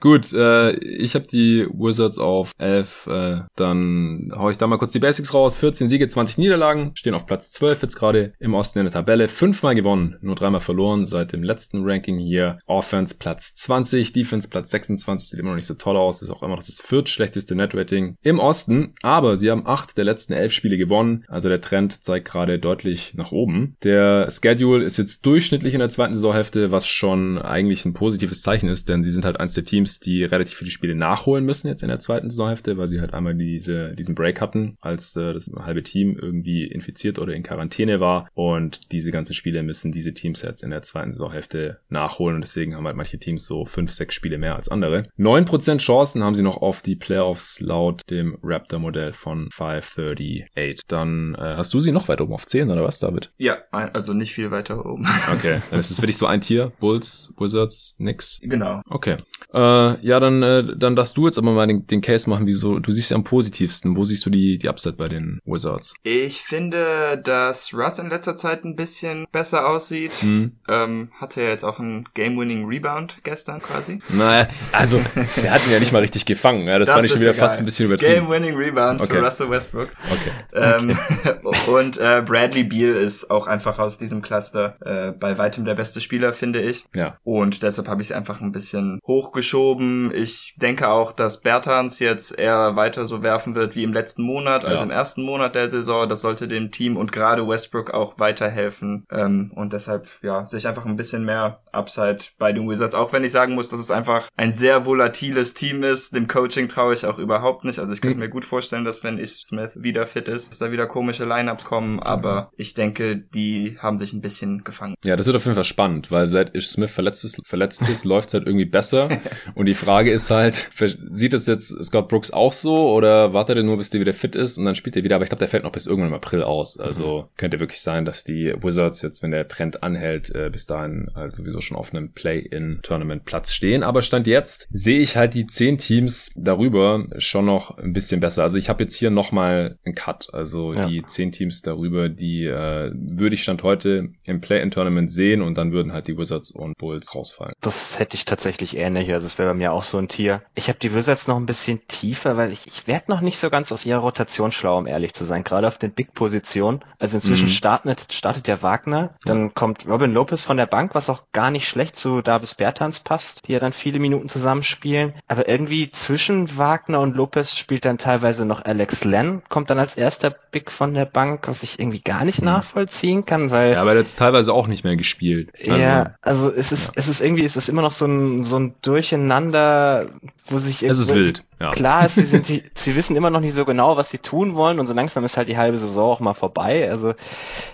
Gut, äh, ich habe die Wizards auf 11. Äh, dann hau ich da mal kurz die Basics raus. 14 Siege, 20 Niederlagen, stehen auf Platz 12 jetzt gerade im Osten in der Tabelle. Fünfmal gewonnen, nur dreimal verloren seit dem letzten Ranking hier. Offense Platz 20, Defense Platz 26, sieht immer noch nicht so toll aus. Ist auch immer noch das viertschlechteste Netrating im Osten. Aber sie haben acht der letzten elf Spiele gewonnen. Also der Trend zeigt gerade deutlich nach oben. Der Schedule ist jetzt durchschnittlich in der zweiten Saisonhälfte, was schon eigentlich ein positives Zeichen ist, denn sie sind halt eins der Teams, Teams, die relativ viele Spiele nachholen müssen jetzt in der zweiten Saisonhälfte, weil sie halt einmal diese, diesen Break hatten, als äh, das halbe Team irgendwie infiziert oder in Quarantäne war. Und diese ganzen Spiele müssen diese Teams jetzt in der zweiten Saisonhälfte nachholen. Und deswegen haben halt manche Teams so fünf, sechs Spiele mehr als andere. Neun Prozent Chancen haben sie noch auf die Playoffs laut dem Raptor-Modell von 538. Dann äh, hast du sie noch weiter oben auf 10 oder was, David? Ja, also nicht viel weiter oben. Okay, dann ist es für dich so ein Tier. Bulls, Wizards, nix. Genau. Okay. Äh, ja, dann, äh, dann darfst du jetzt aber mal den, den Case machen, wieso, du siehst am positivsten. Wo siehst du die, die Upside bei den Wizards? Ich finde, dass Russ in letzter Zeit ein bisschen besser aussieht. Hm. Ähm, hatte ja jetzt auch einen Game-Winning Rebound gestern quasi. Naja, also, der hat ihn ja nicht mal richtig gefangen. Ja, das, das fand ich schon wieder egal. fast ein bisschen übertrieben. Game-Winning Rebound okay. für Russell Westbrook. Okay. Ähm, okay. und äh, Bradley Beal ist auch einfach aus diesem Cluster äh, bei weitem der beste Spieler, finde ich. Ja. Und deshalb habe ich sie einfach ein bisschen hochgeschoben geschoben. Ich denke auch, dass Bertans jetzt eher weiter so werfen wird wie im letzten Monat, ja. also im ersten Monat der Saison. Das sollte dem Team und gerade Westbrook auch weiterhelfen. Ähm, und deshalb, ja, sehe ich einfach ein bisschen mehr Upside bei den Wizards. Auch wenn ich sagen muss, dass es einfach ein sehr volatiles Team ist. Dem Coaching traue ich auch überhaupt nicht. Also ich könnte mhm. mir gut vorstellen, dass wenn ich Smith wieder fit ist, dass da wieder komische Lineups kommen. Aber ich denke, die haben sich ein bisschen gefangen. Ja, das wird auf jeden Fall spannend, weil seit Ish Smith verletzt ist, verletzt ist läuft es halt irgendwie besser. Und die Frage ist halt, sieht es jetzt Scott Brooks auch so oder wartet er nur, bis der wieder fit ist und dann spielt er wieder? Aber ich glaube, der fällt noch bis irgendwann im April aus. Also mhm. könnte wirklich sein, dass die Wizards jetzt, wenn der Trend anhält, äh, bis dahin halt sowieso schon auf einem Play-in-Tournament-Platz stehen. Aber Stand jetzt sehe ich halt die zehn Teams darüber schon noch ein bisschen besser. Also ich habe jetzt hier nochmal einen Cut. Also ja. die zehn Teams darüber, die äh, würde ich Stand heute im Play-in-Tournament sehen und dann würden halt die Wizards und Bulls rausfallen. Das hätte ich tatsächlich ähnlich. Also es wäre bei mir auch so ein Tier. Ich habe die Wizards noch ein bisschen tiefer, weil ich, ich werde noch nicht so ganz aus ihrer Rotation schlau, um ehrlich zu sein. Gerade auf den Big-Positionen. Also inzwischen mhm. startet, startet der Wagner, dann ja. kommt Robin Lopez von der Bank, was auch gar nicht schlecht zu Davis Bertans passt, die ja dann viele Minuten zusammenspielen. Aber irgendwie zwischen Wagner und Lopez spielt dann teilweise noch Alex Len, kommt dann als erster Big von der Bank, was ich irgendwie gar nicht mhm. nachvollziehen kann, weil. Ja, aber er hat jetzt teilweise auch nicht mehr gespielt. Also, ja, also es ist, ja. es ist irgendwie, es ist immer noch so ein, so ein Durcheinander, wo sich Es ist wild, ja. Klar ist, sie sind, die, sie wissen immer noch nicht so genau, was sie tun wollen und so langsam ist halt die halbe Saison auch mal vorbei. Also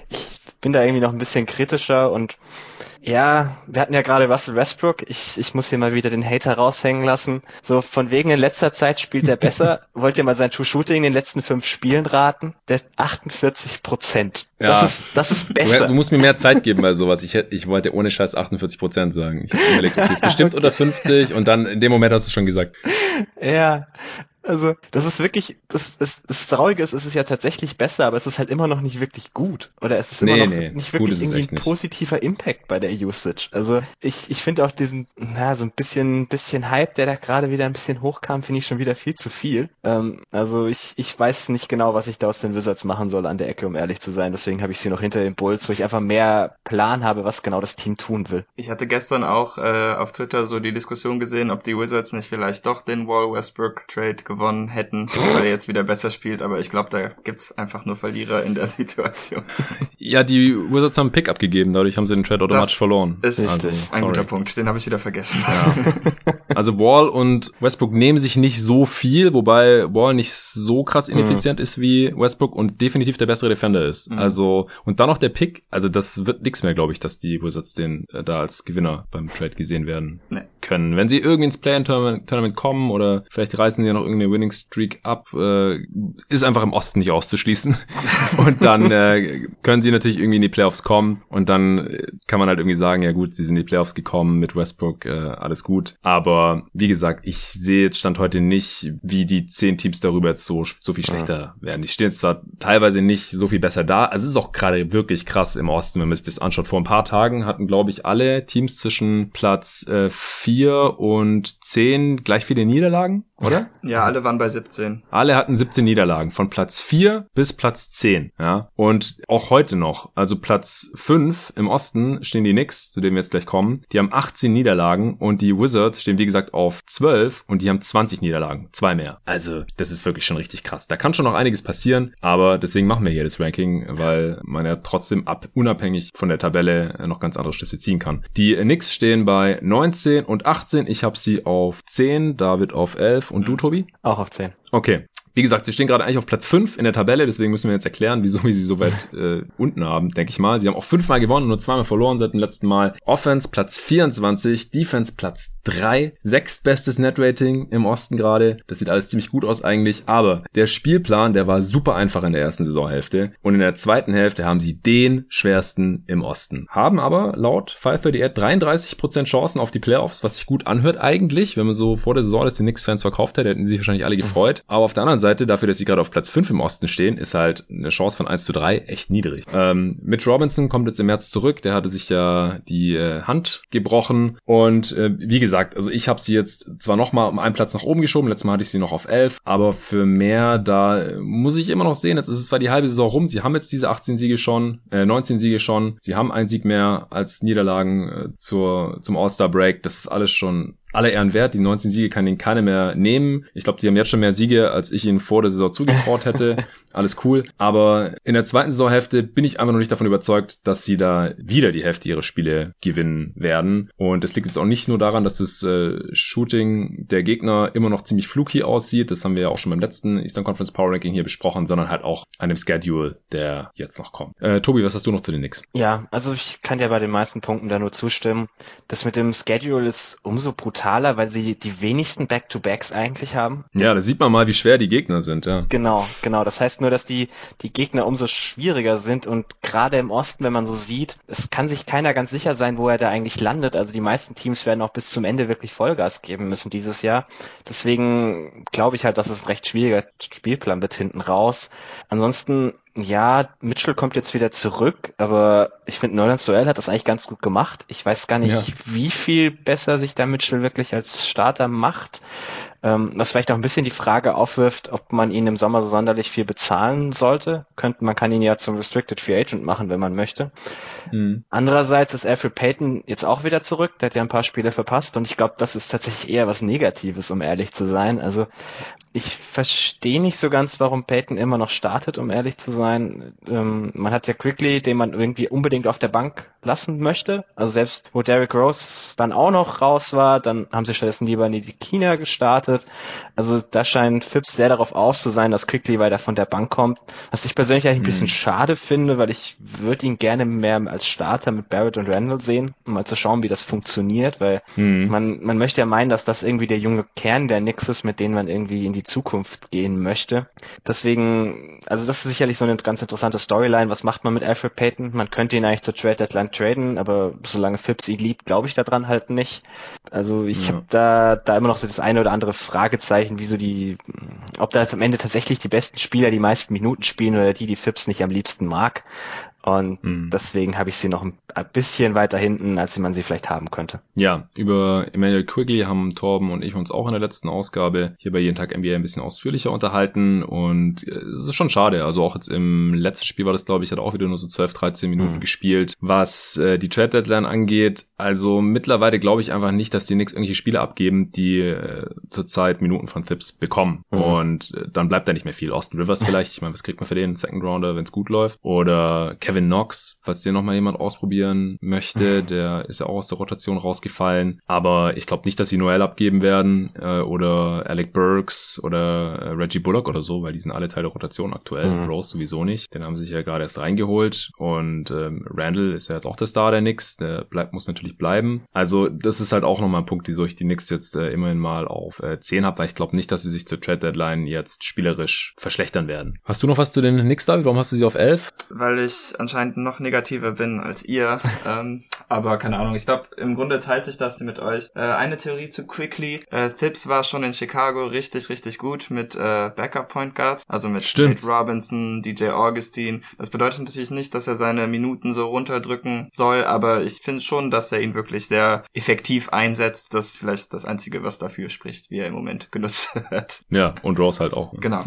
ich bin da irgendwie noch ein bisschen kritischer und ja, wir hatten ja gerade Russell Westbrook. Ich, ich muss hier mal wieder den Hater raushängen lassen. So von wegen in letzter Zeit spielt er besser. Wollt ihr mal sein True Shooting in den letzten fünf Spielen raten? Der 48 Prozent. Ja. Das ist, das ist besser. Du, du, musst mir mehr Zeit geben bei sowas. Ich hätte, ich wollte ohne Scheiß 48 Prozent sagen. Ich habe überlegt, okay, ist bestimmt okay. unter 50 und dann in dem Moment hast du schon gesagt. Ja, Also, das ist wirklich, das, das, das Traurige ist, es ist ja tatsächlich besser, aber es ist halt immer noch nicht wirklich gut. Oder es ist immer Nee, noch nee, nicht wirklich irgendwie ein positiver Impact bei der Usage. Also, ich, ich finde auch diesen, na, so ein bisschen, bisschen Hype, der da gerade wieder ein bisschen hochkam, finde ich schon wieder viel zu viel. Ähm, also, ich, ich weiß nicht genau, was ich da aus den Wizards machen soll an der Ecke, um ehrlich zu sein. Deswegen habe ich sie noch hinter den Bulls, wo ich einfach mehr Plan habe, was genau das Team tun will. Ich hatte gestern auch äh, auf Twitter so die Diskussion gesehen, ob die Wizards nicht vielleicht doch den Wall Westbrook Trade gewonnen hätten, weil er jetzt wieder besser spielt, aber ich glaube, da gibt's einfach nur Verlierer in der Situation. Ja, die Wizards haben einen Pick abgegeben, dadurch haben sie den Trade automatisch Das verloren. Ist also, ein sorry. guter Punkt, den habe ich wieder vergessen. Also Wall und Westbrook nehmen sich nicht so viel, wobei Wall nicht so krass Mhm. ineffizient ist wie Westbrook und definitiv der bessere Defender ist. Mhm. Also und dann noch der Pick, also das wird nix mehr, glaube ich, dass die Wizards den äh, da als Gewinner beim Trade gesehen werden Nee. können. Wenn sie irgendwie ins Play-in-Tournament Tournament kommen oder vielleicht reißen sie ja noch irgendeine Winning Streak ab, äh, ist einfach im Osten nicht auszuschließen. und dann äh, können sie natürlich irgendwie in die Playoffs kommen und dann äh, kann man halt irgendwie sagen, ja gut, sie sind in die Playoffs gekommen mit Westbrook, äh, alles gut. Aber wie gesagt, ich sehe jetzt Stand heute nicht, wie die zehn Teams darüber jetzt so, so viel schlechter werden. Die stehen jetzt zwar teilweise nicht so viel besser da, also es ist auch gerade wirklich krass im Osten, wenn man sich das anschaut. Vor ein paar Tagen hatten, glaube ich, alle Teams zwischen Platz äh, 4 und 10 gleich viele Niederlagen, oder? Ja, alle waren bei 17. Alle hatten 17 Niederlagen, von Platz 4 bis Platz 10, ja. Und auch heute noch, also Platz 5 im Osten stehen die Knicks, zu denen wir jetzt gleich kommen. Die haben 18 Niederlagen und die Wizards stehen, wie gesagt, auf 12 und die haben 20 Niederlagen, zwei mehr. Also, das ist wirklich schon richtig krass. Da kann schon noch einiges passieren, aber deswegen machen wir hier das Ranking, weil man ja trotzdem ab, unabhängig von der Tabelle äh, noch ganz andere Schlüsse ziehen kann. Die Knicks stehen bei 19 und 18. Ich habe sie auf 10, David auf 11 und du, Tobi? Auch auf 10. Okay. Wie gesagt, sie stehen gerade eigentlich auf Platz 5 in der Tabelle, deswegen müssen wir jetzt erklären, wieso wir sie so weit äh, unten haben, denke ich mal. Sie haben auch fünfmal gewonnen und nur zweimal verloren seit dem letzten Mal. Offense Platz 24, Defense Platz 3, sechstbestes Netrating im Osten gerade. Das sieht alles ziemlich gut aus eigentlich, aber der Spielplan, der war super einfach in der ersten Saisonhälfte und in der zweiten Hälfte haben sie den schwersten im Osten. Haben aber laut 538 33% Chancen auf die Playoffs, was sich gut anhört eigentlich, wenn man so vor der Saison das den Knicks-Fans verkauft hätte, hätten sie sich wahrscheinlich alle gefreut. Aber auf der anderen Seite, dafür, dass sie gerade auf Platz 5 im Osten stehen, ist halt eine Chance von 1 zu 3 echt niedrig. Ähm, Mitch Robinson kommt jetzt im März zurück, der hatte sich ja die äh, Hand gebrochen. Und äh, wie gesagt, also ich habe sie jetzt zwar nochmal um einen Platz nach oben geschoben, letztes Mal hatte ich sie noch auf 11, aber für mehr, da muss ich immer noch sehen, jetzt ist es zwar die halbe Saison rum, sie haben jetzt diese 18 Siege schon, äh, 19 Siege schon, sie haben einen Sieg mehr als Niederlagen äh, zur, zum All-Star-Break, das ist alles schon alle Ehren wert. Die 19 Siege kann ihnen keiner mehr nehmen. Ich glaube, die haben jetzt schon mehr Siege, als ich ihnen vor der Saison zugetraut hätte. Alles cool. Aber in der zweiten Saisonhälfte bin ich einfach noch nicht davon überzeugt, dass sie da wieder die Hälfte ihrer Spiele gewinnen werden. Und es liegt jetzt auch nicht nur daran, dass das äh, Shooting der Gegner immer noch ziemlich fluky aussieht. Das haben wir ja auch schon beim letzten Eastern Conference Power Ranking hier besprochen, sondern halt auch an dem Schedule, der jetzt noch kommt. Äh, Tobi, was hast du noch zu den Knicks? Ja, also ich kann dir bei den meisten Punkten da nur zustimmen. Das mit dem Schedule ist umso brutaler, weil sie die wenigsten Back-to-Backs eigentlich haben. Ja, da sieht man mal, wie schwer die Gegner sind, ja. Genau, genau. Das heißt nur, dass die, die Gegner umso schwieriger sind und gerade im Osten, wenn man so sieht, es kann sich keiner ganz sicher sein, wo er da eigentlich landet. Also die meisten Teams werden auch bis zum Ende wirklich Vollgas geben müssen dieses Jahr. Deswegen glaube ich halt, dass es ein recht schwieriger Spielplan wird hinten raus. Ansonsten ja, Mitchell kommt jetzt wieder zurück, aber ich finde, Nolan Soel hat das eigentlich ganz gut gemacht. Ich weiß gar nicht, Ja. wie viel besser sich da Mitchell wirklich als Starter macht. Ähm, was vielleicht auch ein bisschen die Frage aufwirft, ob man ihn im Sommer so sonderlich viel bezahlen sollte. Könnte, man kann ihn ja zum Restricted Free Agent machen, wenn man möchte. Hm. Andererseits ist Alfred Payton jetzt auch wieder zurück. Der hat ja ein paar Spiele verpasst und ich glaube, das ist tatsächlich eher was Negatives, um ehrlich zu sein. Also ich verstehe nicht so ganz, warum Payton immer noch startet, um ehrlich zu sein. Ähm, man hat ja Quickly, den man irgendwie unbedingt auf der Bank lassen möchte. Also selbst wo Derrick Rose dann auch noch raus war, dann haben sie stattdessen lieber Kina gestartet. Also da scheint Phipps sehr darauf aus zu sein, dass Quickly weiter von der Bank kommt. Was ich persönlich eigentlich ein bisschen Mhm. schade finde, weil ich würde ihn gerne mehr als Starter mit Barrett und Randall sehen, um mal zu schauen, wie das funktioniert, weil Hm. man, man möchte ja meinen, dass das irgendwie der junge Kern der Knicks ist, mit denen man irgendwie in die Zukunft gehen möchte. Deswegen, also das ist sicherlich so eine ganz interessante Storyline. Was macht man mit Alfred Payton? Man könnte ihn eigentlich zur Trade Deadline traden, aber solange Phipps ihn liebt, glaube ich daran halt nicht. Also ich ja. habe da, da immer noch so das eine oder andere Fragezeichen, wie so die, ob da am Ende tatsächlich die besten Spieler die meisten Minuten spielen oder die, die Phipps nicht am liebsten mag. Und mhm. deswegen habe ich sie noch ein bisschen weiter hinten, als man sie vielleicht haben könnte. Ja, über Emmanuel Quigley haben Torben und ich uns auch in der letzten Ausgabe hier bei Jeden Tag NBA ein bisschen ausführlicher unterhalten. Und äh, es ist schon schade. Also auch jetzt im letzten Spiel war das, glaube ich, hat auch wieder nur so 12, 13 Minuten mhm. gespielt. Was äh, die Trade Deadline angeht, also mittlerweile glaube ich einfach nicht, dass die Knicks irgendwelche Spiele abgeben, die äh, zurzeit Minuten von Thips bekommen. Mhm. Und äh, dann bleibt da nicht mehr viel. Austin Rivers vielleicht. Ich meine, was kriegt man für den Second Rounder, wenn es gut läuft? Oder Kevin Kevin Knox, falls den nochmal jemand ausprobieren möchte, der ist ja auch aus der Rotation rausgefallen. Aber ich glaube nicht, dass sie Noel abgeben werden äh, oder Alec Burks oder äh, Reggie Bullock oder so, weil die sind alle Teil der Rotation aktuell. Mhm. Rose sowieso nicht. Den haben sie sich ja gerade erst reingeholt. Und ähm, Randall ist ja jetzt auch der Star der Knicks. Der bleibt, muss natürlich bleiben. Also das ist halt auch nochmal ein Punkt, wieso ich die Knicks jetzt äh, immerhin mal auf äh, 10 habe, weil ich glaube nicht, dass sie sich zur Trade Deadline jetzt spielerisch verschlechtern werden. Hast du noch was zu den Knicks, David? Warum hast du sie auf 11? Weil ich anscheinend noch negativer bin als ihr. ähm, aber keine Ahnung, ich glaube, im Grunde teilt sich das mit euch. Äh, eine Theorie zu Quickly. Äh, Thibs war schon in Chicago richtig, richtig gut mit äh, Backup Point Guards, also mit Stimmt. Nate Robinson, DJ Augustine. Das bedeutet natürlich nicht, dass er seine Minuten so runterdrücken soll, aber ich finde schon, dass er ihn wirklich sehr effektiv einsetzt. Das ist vielleicht das Einzige, was dafür spricht, wie er im Moment genutzt wird. Ja, und Rose halt auch. Ne? Genau.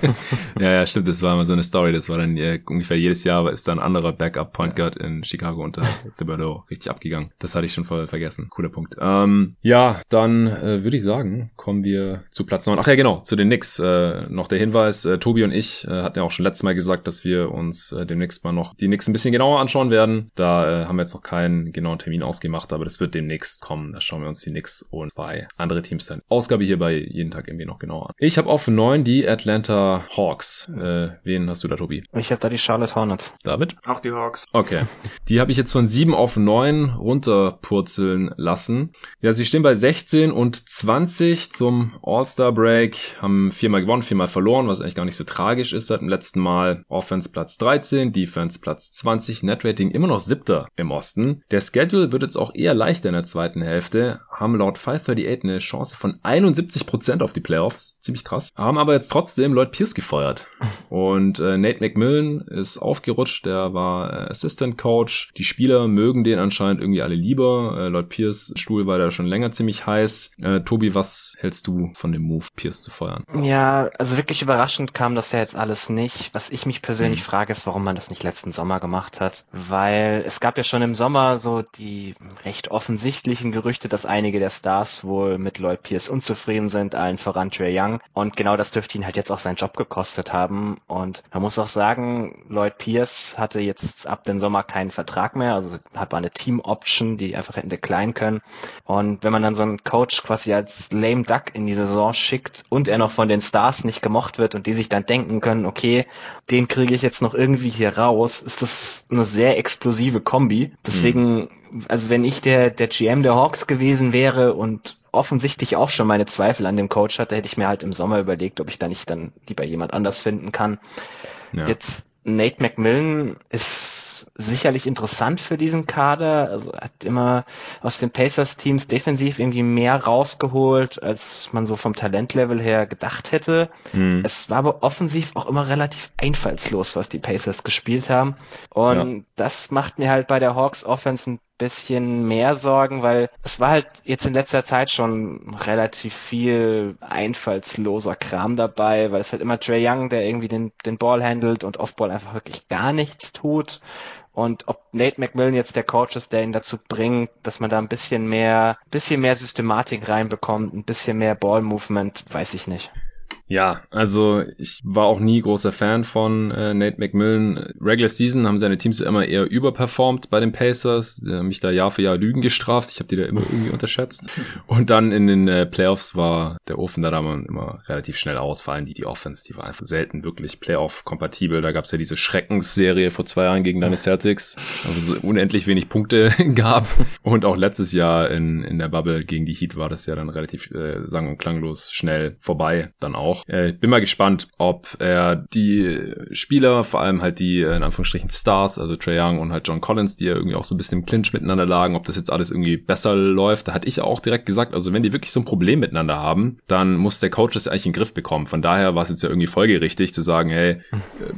ja, ja, stimmt. Das war immer so eine Story. Das war dann äh, ungefähr jedes Jahr, aber ist dann ein anderer Backup Point Guard in Chicago unter Thibodeau richtig abgegangen. Das hatte ich schon voll vergessen. Cooler Punkt. Ähm, ja, dann äh, würde ich sagen, kommen wir zu Platz 9. Ach ja, genau, zu den Knicks. Äh, noch der Hinweis, äh, Tobi und ich äh, hatten ja auch schon letztes Mal gesagt, dass wir uns äh, demnächst mal noch die Knicks ein bisschen genauer anschauen werden. Da äh, haben wir jetzt noch keinen genauen Termin ausgemacht, aber das wird demnächst kommen. Da schauen wir uns die Knicks und zwei andere Teams dann. Ausgabe hier bei jeden Tag irgendwie noch genauer an. Ich habe auf 9 die Atlanta Hawks. Äh, wen hast du da, Tobi? Ich habe da die Charlotte Hornets. David? Auch die Hawks. Okay. Die habe ich jetzt von 7 auf 9 runterpurzeln lassen. Ja, sie stehen bei 16 und 20 zum All-Star Break, haben viermal gewonnen, viermal verloren, was eigentlich gar nicht so tragisch ist seit dem letzten Mal. Offense Platz 13, Defense Platz 20, Netrating immer noch siebter im Osten. Der Schedule wird jetzt auch eher leichter in der zweiten Hälfte, haben laut 538 eine Chance von 71% auf die Playoffs. Ziemlich krass. Haben aber jetzt trotzdem Lloyd Pierce gefeuert. Und äh, Nate McMillan ist aufgerutscht, der war äh, Assistant Coach. Die Spieler mögen den anscheinend irgendwie alle lieber. Äh, Lloyd Pierce Stuhl war da schon länger ziemlich heiß. Äh, Tobi, was hältst du von dem Move, Pierce zu feuern? Ja, also wirklich überraschend kam das ja jetzt alles nicht. Was ich mich persönlich hm. frage, ist, warum man das nicht letzten Sommer gemacht hat. Weil es gab ja schon im Sommer so die recht offensichtlichen Gerüchte, dass einige der Stars wohl mit Lloyd Pierce unzufrieden sind, allen voran Trey Young. Und genau das dürfte ihn halt jetzt auch seinen Job gekostet haben. Und man muss auch sagen, Lloyd Pierce hatte jetzt ab dem Sommer keinen Vertrag mehr, also hat man eine Team-Option, die einfach hätten decline können. Und wenn man dann so einen Coach quasi als lame duck in die Saison schickt und er noch von den Stars nicht gemocht wird und die sich dann denken können, okay, den kriege ich jetzt noch irgendwie hier raus, ist das eine sehr explosive Kombi. Deswegen, mhm. Also wenn ich der, der GM der Hawks gewesen wäre und offensichtlich auch schon meine Zweifel an dem Coach hatte, hätte ich mir halt im Sommer überlegt, ob ich da nicht dann lieber jemand anders finden kann. Ja. Jetzt Nate McMillan ist sicherlich interessant für diesen Kader. Also hat immer aus den Pacers-Teams defensiv irgendwie mehr rausgeholt, als man so vom Talentlevel her gedacht hätte. Mhm. Es war aber offensiv auch immer relativ einfallslos, was die Pacers gespielt haben. Und ja. das macht mir halt bei der Hawks Offense ein bisschen mehr Sorgen, weil es war halt jetzt in letzter Zeit schon relativ viel einfallsloser Kram dabei, weil es halt immer Trey Young, der irgendwie den, den Ball handelt und Offball einfach wirklich gar nichts tut. Und ob Nate McMillan jetzt der Coach ist, der ihn dazu bringt, dass man da ein bisschen mehr, bisschen mehr Systematik reinbekommt, ein bisschen mehr Ball Movement, weiß ich nicht. Ja, also ich war auch nie großer Fan von äh, Nate McMillan. Regular Season haben seine Teams immer eher überperformt bei den Pacers. Die haben mich da Jahr für Jahr Lügen gestraft. Ich habe die da immer irgendwie unterschätzt. Und dann in den äh, Playoffs war der Ofen da dann immer relativ schnell ausfallen. Die, die Offense, die war einfach selten wirklich Playoff-kompatibel. Da gab's ja diese Schreckensserie vor zwei Jahren gegen deine Celtics, wo es unendlich wenig Punkte gab. Und auch letztes Jahr in, in der Bubble gegen die Heat war das ja dann relativ äh, sang- und klanglos schnell vorbei dann auch. Auch, äh, bin mal gespannt, ob er die Spieler, vor allem halt die äh, in Anführungsstrichen Stars, also Trey Young und halt John Collins, die ja irgendwie auch so ein bisschen im Clinch miteinander lagen, ob das jetzt alles irgendwie besser läuft. Da hatte ich auch direkt gesagt, also wenn die wirklich so ein Problem miteinander haben, dann muss der Coach das eigentlich in den Griff bekommen. Von daher war es jetzt ja irgendwie folgerichtig zu sagen, hey, äh,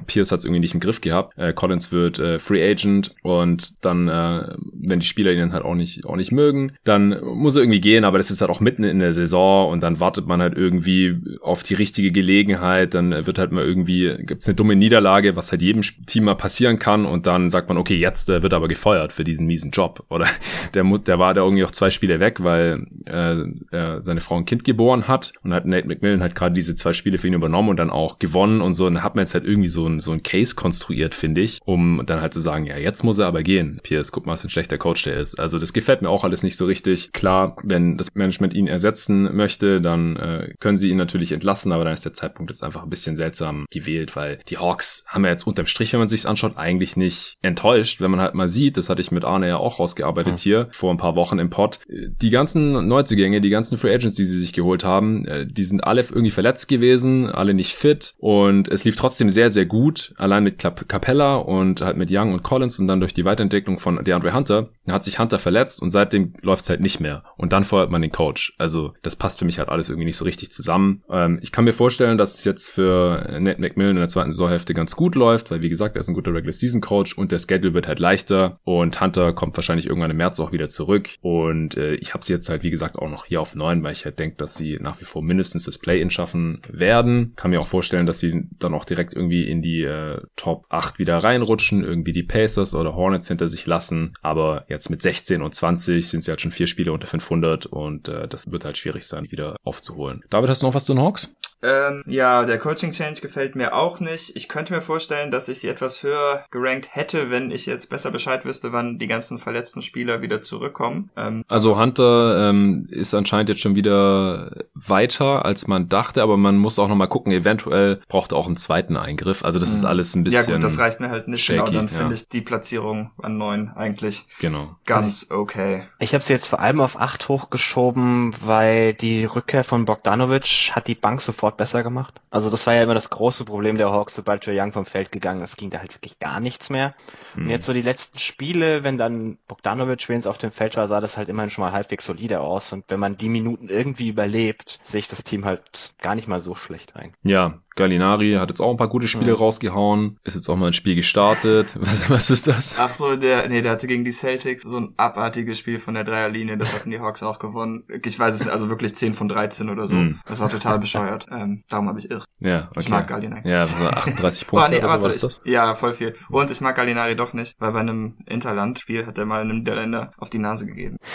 Pierce hat es irgendwie nicht im Griff gehabt. Äh, Collins wird äh, Free Agent und dann, äh, wenn die Spieler ihn halt auch nicht, auch nicht mögen, dann muss er irgendwie gehen, aber das ist halt auch mitten in der Saison und dann wartet man halt irgendwie auf die richtige Gelegenheit, dann wird halt mal irgendwie, gibt's eine dumme Niederlage, was halt jedem Team mal passieren kann und dann sagt man, okay, jetzt äh, wird er aber gefeuert für diesen miesen Job. Oder der, der war da irgendwie auch zwei Spiele weg, weil äh, er seine Frau ein Kind geboren hat und hat Nate McMillan halt gerade diese zwei Spiele für ihn übernommen und dann auch gewonnen und so. Und dann hat man jetzt halt irgendwie so ein, so ein Case konstruiert, finde ich, um dann halt zu sagen, ja, jetzt muss er aber gehen. Pierce, guck mal, was ein schlechter Coach der ist. Also das gefällt mir auch alles nicht so richtig. Klar, wenn das Management ihn ersetzen möchte, dann äh, können sie ihn natürlich entlassen, aber dann ist der Zeitpunkt jetzt einfach ein bisschen seltsam gewählt, weil die Hawks haben ja jetzt unterm Strich, wenn man sich's anschaut, eigentlich nicht enttäuscht, wenn man halt mal sieht, das hatte ich mit Arne ja auch rausgearbeitet mhm. hier vor ein paar Wochen im Pod. Die ganzen Neuzugänge, die ganzen Free Agents, die sie sich geholt haben, äh, die sind alle irgendwie verletzt gewesen, alle nicht fit und es lief trotzdem sehr, sehr gut, allein mit Capella und halt mit Young und Collins und dann durch die Weiterentwicklung von DeAndre Hunter hat sich Hunter verletzt und seitdem läuft's halt nicht mehr und dann feuert man den Coach. Also das passt für mich halt alles irgendwie nicht so richtig zusammen. Ähm, ich kann mir vorstellen, dass es jetzt für Nate McMillan in der zweiten Saisonhälfte ganz gut läuft, weil wie gesagt, er ist ein guter Regular Season Coach und der Schedule wird halt leichter und Hunter kommt wahrscheinlich irgendwann im März auch wieder zurück und äh, ich habe sie jetzt halt wie gesagt auch noch hier auf neun, weil ich halt denke, dass sie nach wie vor mindestens das Play-In schaffen werden. Kann mir auch vorstellen, dass sie dann auch direkt irgendwie in die äh, Top 8 wieder reinrutschen, irgendwie die Pacers oder Hornets hinter sich lassen, aber jetzt mit 16 und 20 sind sie halt schon vier Spiele unter 500 und äh, das wird halt schwierig sein, wieder aufzuholen. David, hast du noch was zu den Hawks? Ähm, ja, der Coaching Change gefällt mir auch nicht. Ich könnte mir vorstellen, dass ich sie etwas höher gerankt hätte, wenn ich jetzt besser Bescheid wüsste, wann die ganzen verletzten Spieler wieder zurückkommen. Ähm, also Hunter ähm, ist anscheinend jetzt schon wieder weiter, als man dachte, aber man muss auch nochmal gucken, eventuell braucht er auch einen zweiten Eingriff. Also das ist mhm. alles ein bisschen. Ja gut, das reicht mir halt nicht. Shaky, genau, dann ja. finde ich die Platzierung an neun eigentlich genau. ganz okay. Ich habe sie jetzt vor allem auf acht hochgeschoben, weil die Rückkehr von Bogdanovic hat die Bank sofort besser gemacht. Also das war ja immer das große Problem der Hawks, sobald Joe Young vom Feld gegangen ist, ging da halt wirklich gar nichts mehr. Mhm. Und jetzt so die letzten Spiele, wenn dann Bogdanovic wenigstens auf dem Feld war, sah das halt immerhin schon mal halbwegs solide aus. Und wenn man die Minuten irgendwie überlebt, sehe ich das Team halt gar nicht mal so schlecht eigentlich. Ja, Gallinari hat jetzt auch ein paar gute Spiele mhm. rausgehauen. Ist jetzt auch mal ein Spiel gestartet. Was, was ist das? Ach so, der, nee, der hatte gegen die Celtics so ein abartiges Spiel von der Dreierlinie. Das hatten die Hawks auch gewonnen. Ich weiß es nicht, also wirklich 10 von 13 oder so. Mhm. Das war total bescheuert. Ähm, darum habe ich irre. Ja, okay. Ich mag Gallinari. Ja, so 38 Punkte oh, nee, oder so war das, das? Ja, voll viel. Und ich mag Gallinari doch nicht, weil bei einem Interland-Spiel hat er mal einem Niederländer auf die Nase gegeben.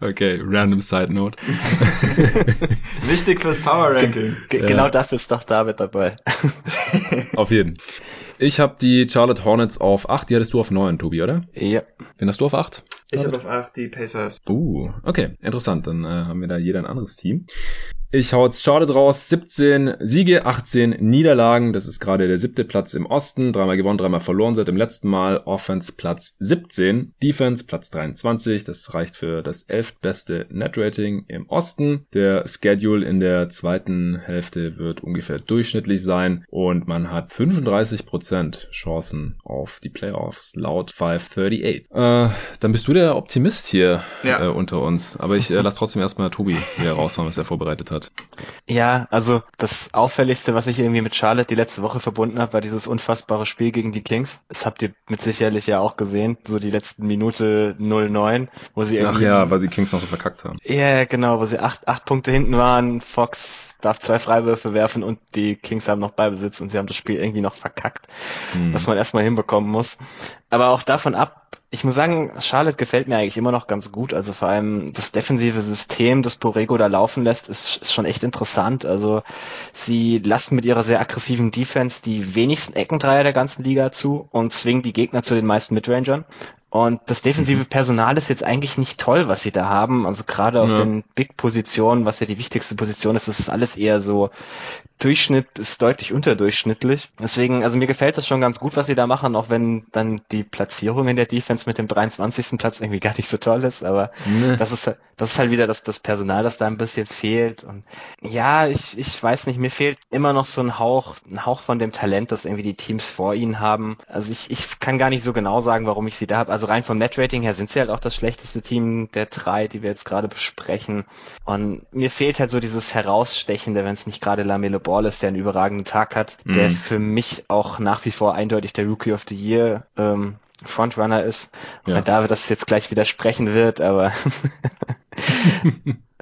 okay, random Side Note. Wichtig fürs Power Ranking. G ja. Genau dafür ist doch David dabei. auf jeden. Ich habe die Charlotte Hornets auf 8, die hattest du auf 9, Tobi, oder? Ja. Wen hast du auf 8? Ich habe auf 8 die Pacers. Uh, okay, interessant. Dann äh, haben wir da jeder ein anderes Team. Ich hau jetzt Charlotte raus. 17 Siege, 18 Niederlagen. Das ist gerade der siebte Platz im Osten. Dreimal gewonnen, dreimal verloren seit dem letzten Mal. Offense Platz 17. Defense Platz 23. Das reicht für das elftbeste Netrating im Osten. Der Schedule in der zweiten Hälfte wird ungefähr durchschnittlich sein. Und man hat 35% Chancen auf die Playoffs laut 538. Äh, dann bist du der Optimist hier ja. äh, unter uns. Aber ich äh, lass trotzdem erstmal Tobi wieder raushauen, was er vorbereitet hat. Ja, also das Auffälligste, was ich irgendwie mit Charlotte die letzte Woche verbunden habe, war dieses unfassbare Spiel gegen die Kings. Das habt ihr mit sicherlich ja auch gesehen, so die letzten Minute 09, wo sie irgendwie... Ach ja, weil sie Kings noch so verkackt haben. Ja, genau, wo sie acht, acht Punkte hinten waren, Fox darf zwei Freiwürfe werfen und die Kings haben noch Beibesitz und sie haben das Spiel irgendwie noch verkackt, hm. was man erstmal hinbekommen muss. Aber auch davon ab, ich muss sagen, Charlotte gefällt mir eigentlich immer noch ganz gut. Also vor allem das defensive System, das Borrego da laufen lässt, ist, ist schon echt interessant. Also sie lassen mit ihrer sehr aggressiven Defense die wenigsten Eckendreier der ganzen Liga zu und zwingen die Gegner zu den meisten Midrangern. Und das defensive mhm. Personal ist jetzt eigentlich nicht toll, was sie da haben. Also gerade auf ja. den Big-Positionen, was ja die wichtigste Position ist, das ist alles eher so Durchschnitt ist deutlich unterdurchschnittlich. Deswegen, also mir gefällt das schon ganz gut, was sie da machen, auch wenn dann die Platzierung in der Defense mit dem 23. Platz irgendwie gar nicht so toll ist. Aber nee. das ist das ist halt wieder das, das Personal, das da ein bisschen fehlt. Und ja, ich, ich weiß nicht, mir fehlt immer noch so ein Hauch, ein Hauch von dem Talent, das irgendwie die Teams vor ihnen haben. Also ich, ich kann gar nicht so genau sagen, warum ich sie da habe. Also rein vom Net-Rating her sind sie halt auch das schlechteste Team der drei, die wir jetzt gerade besprechen. Und mir fehlt halt so dieses Herausstechende, wenn es nicht gerade Lamelo Ball ist, der einen überragenden Tag hat, mhm. der für mich auch nach wie vor eindeutig der Rookie of the Year ähm, Frontrunner ist. Ja. Wenn David das jetzt gleich widersprechen wird, aber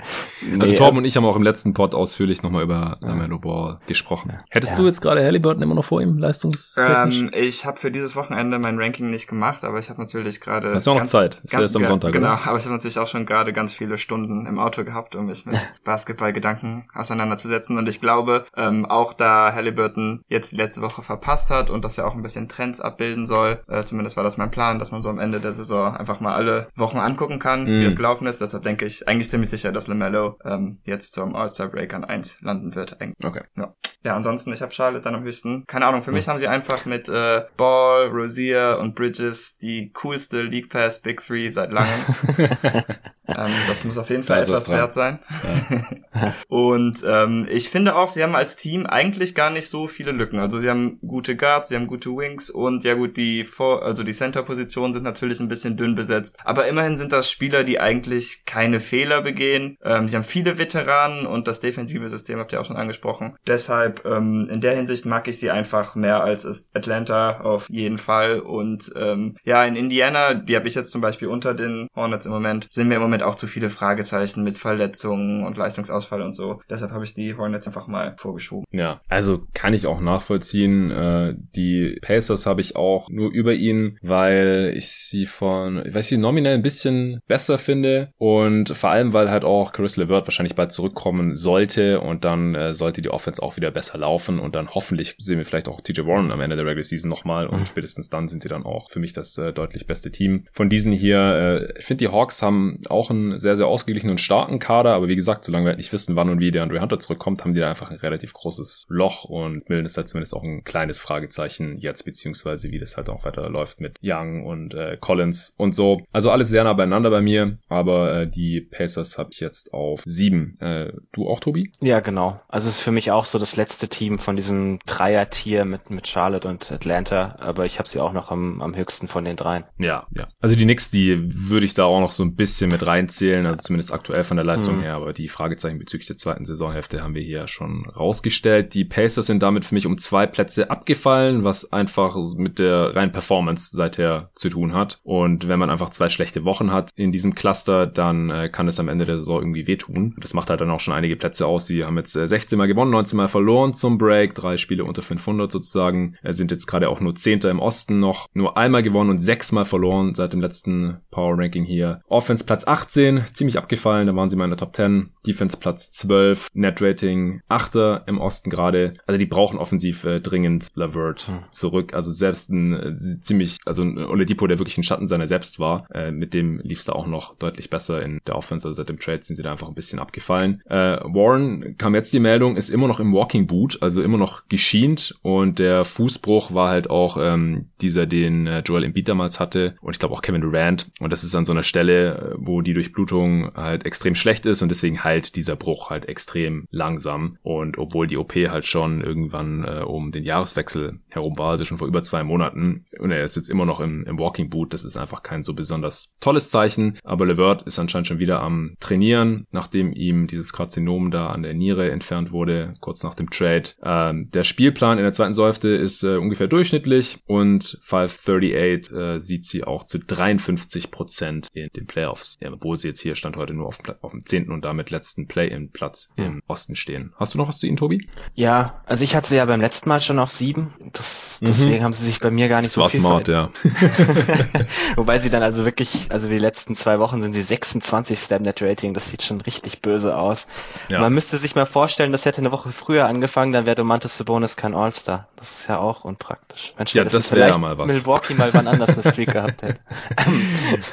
Also nee, Torben und ich haben auch im letzten Pod ausführlich nochmal über ja. Lamelo Ball gesprochen. Ja. Hättest ja. du jetzt gerade Halliburton immer noch vor ihm, leistungstechnisch? Ähm, ich habe für dieses Wochenende mein Ranking nicht gemacht, aber ich habe natürlich gerade... Hast du auch noch Zeit? Ist ganz, erst am Sonntag, Genau, oder? aber ich habe natürlich auch schon gerade ganz viele Stunden im Auto gehabt, um mich mit Basketballgedanken auseinanderzusetzen. Und ich glaube, ähm, auch da Halliburton jetzt die letzte Woche verpasst hat und das ja auch ein bisschen Trends abbilden soll, äh, zumindest war das mein Plan, dass man so am Ende der Saison einfach mal alle Wochen angucken kann, mhm. wie es gelaufen ist. Deshalb denke ich eigentlich ziemlich sicher, dass LaMelo ähm, jetzt zum All-Star Break an 1 landen wird. Okay. Ja, ja ansonsten, ich habe Charlotte dann am höchsten. Keine Ahnung, für mhm. mich haben sie einfach mit äh, Ball, Rosier und Bridges die coolste League Pass Big Three seit langem. ähm, das muss auf jeden Fall etwas wert sein. Ja. und ähm, ich finde auch, sie haben als Team eigentlich gar nicht so viele Lücken. Also sie haben gute Guards, sie haben gute Wings und ja gut, die Vor also die Center-Positionen sind natürlich ein bisschen dünn besetzt. Aber immerhin sind das Spieler, die eigentlich keine Fehler begehen. Ähm, sie haben viele Veteranen und das defensive System habt ihr auch schon angesprochen. Deshalb ähm, in der Hinsicht mag ich sie einfach mehr als Atlanta auf jeden Fall. Und ähm, ja, in Indiana, die habe ich jetzt zum Beispiel unter den Hornets im Moment, sind mir im Moment auch zu viele Fragezeichen mit Verletzungen und Leistungsausfall und so. Deshalb habe ich die Hornets einfach mal vorgeschoben. Ja, also kann ich auch nachvollziehen. Äh, die Pacers habe ich auch nur über ihn, weil ich sie von, ich weiß nicht, nominell ein bisschen besser finde und vor allem, weil halt auch Chris LeVert wahrscheinlich bald zurückkommen sollte und dann äh, sollte die Offense auch wieder besser laufen und dann hoffentlich sehen wir vielleicht auch TJ Warren am Ende der Regular Season nochmal und spätestens dann sind sie dann auch für mich das äh, deutlich beste Team. Von diesen hier, ich finde die Hawks haben auch einen sehr, sehr ausgeglichenen und starken Kader, aber wie gesagt, solange wir halt nicht wissen, wann und wie der Andre Hunter zurückkommt, haben die da einfach ein relativ großes Loch und Millen ist halt zumindest auch ein kleines Fragezeichen jetzt, beziehungsweise wie das halt auch weiter läuft mit Young und äh, Collins und so. Also alles sehr nah beieinander bei mir, aber äh, die Pacers habe ich jetzt auf sieben. Äh, du auch, Tobi? Ja, genau. Also es ist für mich auch so das letzte Team von diesem Dreier-Tier mit, mit Charlotte und Atlanta, aber ich habe sie auch noch am, am höchsten von den dreien. Ja, ja. Also die Knicks, die würde ich da auch noch so ein bisschen mit reinzählen, also zumindest aktuell von der Leistung mhm. her, aber die Fragezeichen bezüglich der zweiten Saisonhälfte haben wir hier schon rausgestellt. Die Pacers sind damit für mich um zwei Plätze abgefallen, was einfach mit der reinen Performance seither zu tun hat. Und wenn man einfach zwei schlechte Wochen hat in diesem Cluster, dann äh, kann es am Ende der Saison irgendwie wehtun. Das macht halt dann auch schon einige Plätze aus. Sie haben jetzt 16 äh, Mal gewonnen, 19 Mal verloren zum Break, drei Spiele unter 500 sozusagen. Äh, sind jetzt gerade auch nur Zehnter im Osten noch, nur einmal gewonnen und sechs Mal verloren seit dem letzten Power Ranking hier. Offense Platz 18, ziemlich abgefallen, da waren sie mal in der Top 10. Defense Platz 12, Net Rating 8 im Osten gerade. Also die brauchen offensiv äh, dringend Lavert hm. zurück. Also selbst ein äh, ziemlich, also ein Oladipo, der wirklich ein Schatten seiner selbst war, äh, mit dem lief es da auch noch deutlich besser in der Offense. Also seit dem Trade sind sie da einfach ein bisschen abgefallen. Äh, Warren kam jetzt die Meldung, ist immer noch im Walking Boot, also immer noch geschient und der Fußbruch war halt auch ähm, dieser, den äh, Joel Embiid damals hatte und ich glaube auch Kevin Durant und das ist an so einer Stelle, äh, wo die Durchblutung halt extrem schlecht ist und deswegen halt dieser Bruch halt extrem langsam und obwohl die OP halt schon irgendwann äh, um den Jahreswechsel herum war, also schon vor über zwei Monaten und er ist jetzt immer noch im, im Walking Boot, das ist einfach kein so besonders tolles Zeichen, aber Levert ist anscheinend schon wieder am Trainieren, nachdem ihm dieses Karzinom da an der Niere entfernt wurde, kurz nach dem Trade. Ähm, der Spielplan in der zweiten Säufte ist äh, ungefähr durchschnittlich und 538 äh, sieht sie auch zu 53 Prozent in den Playoffs. Ja, obwohl sie jetzt hier Stand heute nur auf, auf dem zehnten und damit letzten Play-in-Platz mhm. im Osten stehen. Hast du noch was zu ihnen, Tobi? Ja, also ich hatte sie ja beim letzten Mal schon auf sieben. Das, mhm. deswegen haben sie sich bei mir gar nicht das so war smart, ja. Wobei sie dann also wirklich, also die letzten zwei Wochen sind sie 26 Stab Net Rating. Das sieht schon richtig böse aus. Ja. Man müsste sich mal vorstellen, das hätte eine Woche früher angefangen, dann wäre Domantas Sabonis kein All-Star. Das ist ja auch unpraktisch. Mensch, ja, das wäre ja mal was. Milwaukee mal wann anders eine Streak gehabt hätte.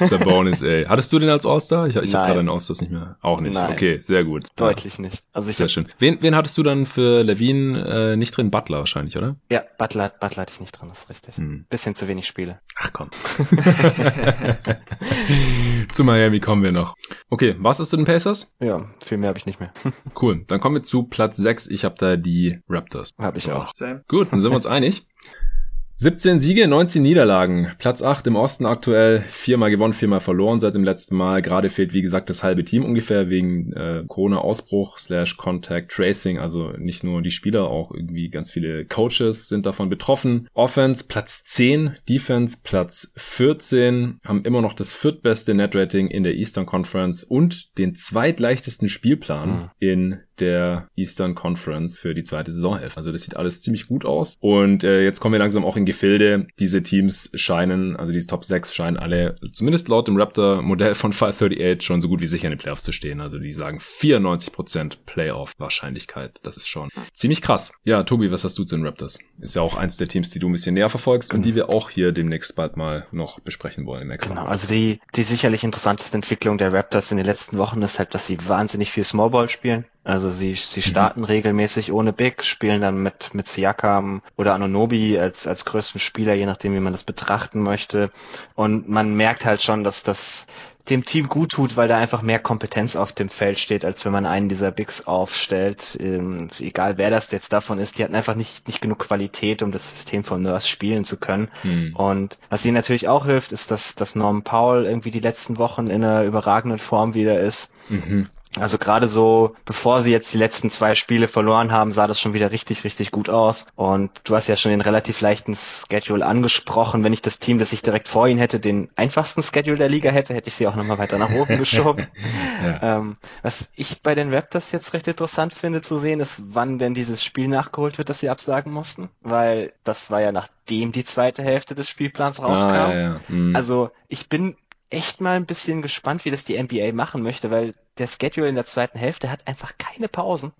Sabonis, ey. Hattest du den als All-Star? Ich, ich habe gerade den All-Stars nicht mehr. Auch nicht. Nein. Okay, sehr gut. Deutlich ja. nicht. Also ich sehr schön. Wen, wen hattest du dann für Levine äh, nicht drin? Butler wahrscheinlich, oder? Ja, Butler, Butler hatte ich nicht drin, das ist richtig. Hm. Bisschen zu wenig Spiele. Ach komm. zu Miami kommen wir noch. Okay, was ist zu den Pacers? Ja, viel mehr habe ich nicht mehr. cool, dann kommen wir zu Platz 6. Ich habe da die Raptors. Habe ich auch. Gut, dann sind wir uns einig. 17 Siege, 19 Niederlagen. Platz 8 im Osten aktuell. Viermal gewonnen, viermal verloren seit dem letzten Mal. Gerade fehlt, wie gesagt, das halbe Team ungefähr wegen äh, Corona-Ausbruch slash Contact Tracing. Also nicht nur die Spieler, auch irgendwie ganz viele Coaches sind davon betroffen. Offense Platz 10, Defense Platz 14, haben immer noch das viertbeste Net-Rating in der Eastern Conference und den zweitleichtesten Spielplan mhm. in der Eastern Conference für die zweite Saisonhälfte. Also das sieht alles ziemlich gut aus. Und äh, jetzt kommen wir langsam auch in Gefilde. Diese Teams scheinen, also diese Top 6 scheinen alle, zumindest laut dem Raptor-Modell von 538, schon so gut wie sicher in den Playoffs zu stehen. Also die sagen 94% Playoff-Wahrscheinlichkeit. Das ist schon ziemlich krass. Ja, Tobi, was hast du zu den Raptors? Ist ja auch eins der Teams, die du ein bisschen näher verfolgst und die wir auch hier demnächst bald mal noch besprechen wollen. Im genau, also die, die sicherlich interessanteste Entwicklung der Raptors in den letzten Wochen ist halt, dass sie wahnsinnig viel Smallball spielen. Also sie, sie mhm. starten mhm. regelmäßig ohne Big, spielen dann mit, mit Siakam oder Anonobi als, als größten Spieler, je nachdem, wie man das betrachten möchte. Und man merkt halt schon, dass das dem Team gut tut, weil da einfach mehr Kompetenz auf dem Feld steht, als wenn man einen dieser Bigs aufstellt. Ähm, egal wer das jetzt davon ist, die hatten einfach nicht, nicht genug Qualität, um das System von Nurse spielen zu können. Mhm. Und was ihnen natürlich auch hilft, ist, dass, dass Norman Powell irgendwie die letzten Wochen in einer überragenden Form wieder ist. Mhm. Also gerade so, bevor sie jetzt die letzten zwei Spiele verloren haben, sah das schon wieder richtig, richtig gut aus. Und du hast ja schon den relativ leichten Schedule angesprochen. Wenn ich das Team, das ich direkt vor ihnen hätte, den einfachsten Schedule der Liga hätte, hätte ich sie auch nochmal weiter nach oben geschoben. ja. ähm, was ich bei den Raptors jetzt recht interessant finde zu sehen, ist, wann denn dieses Spiel nachgeholt wird, das sie absagen mussten. Weil das war ja nachdem die zweite Hälfte des Spielplans rauskam. Ah, ja, ja. Mhm. Also ich bin echt mal ein bisschen gespannt, wie das die NBA machen möchte, weil der Schedule in der zweiten Hälfte hat einfach keine Pausen.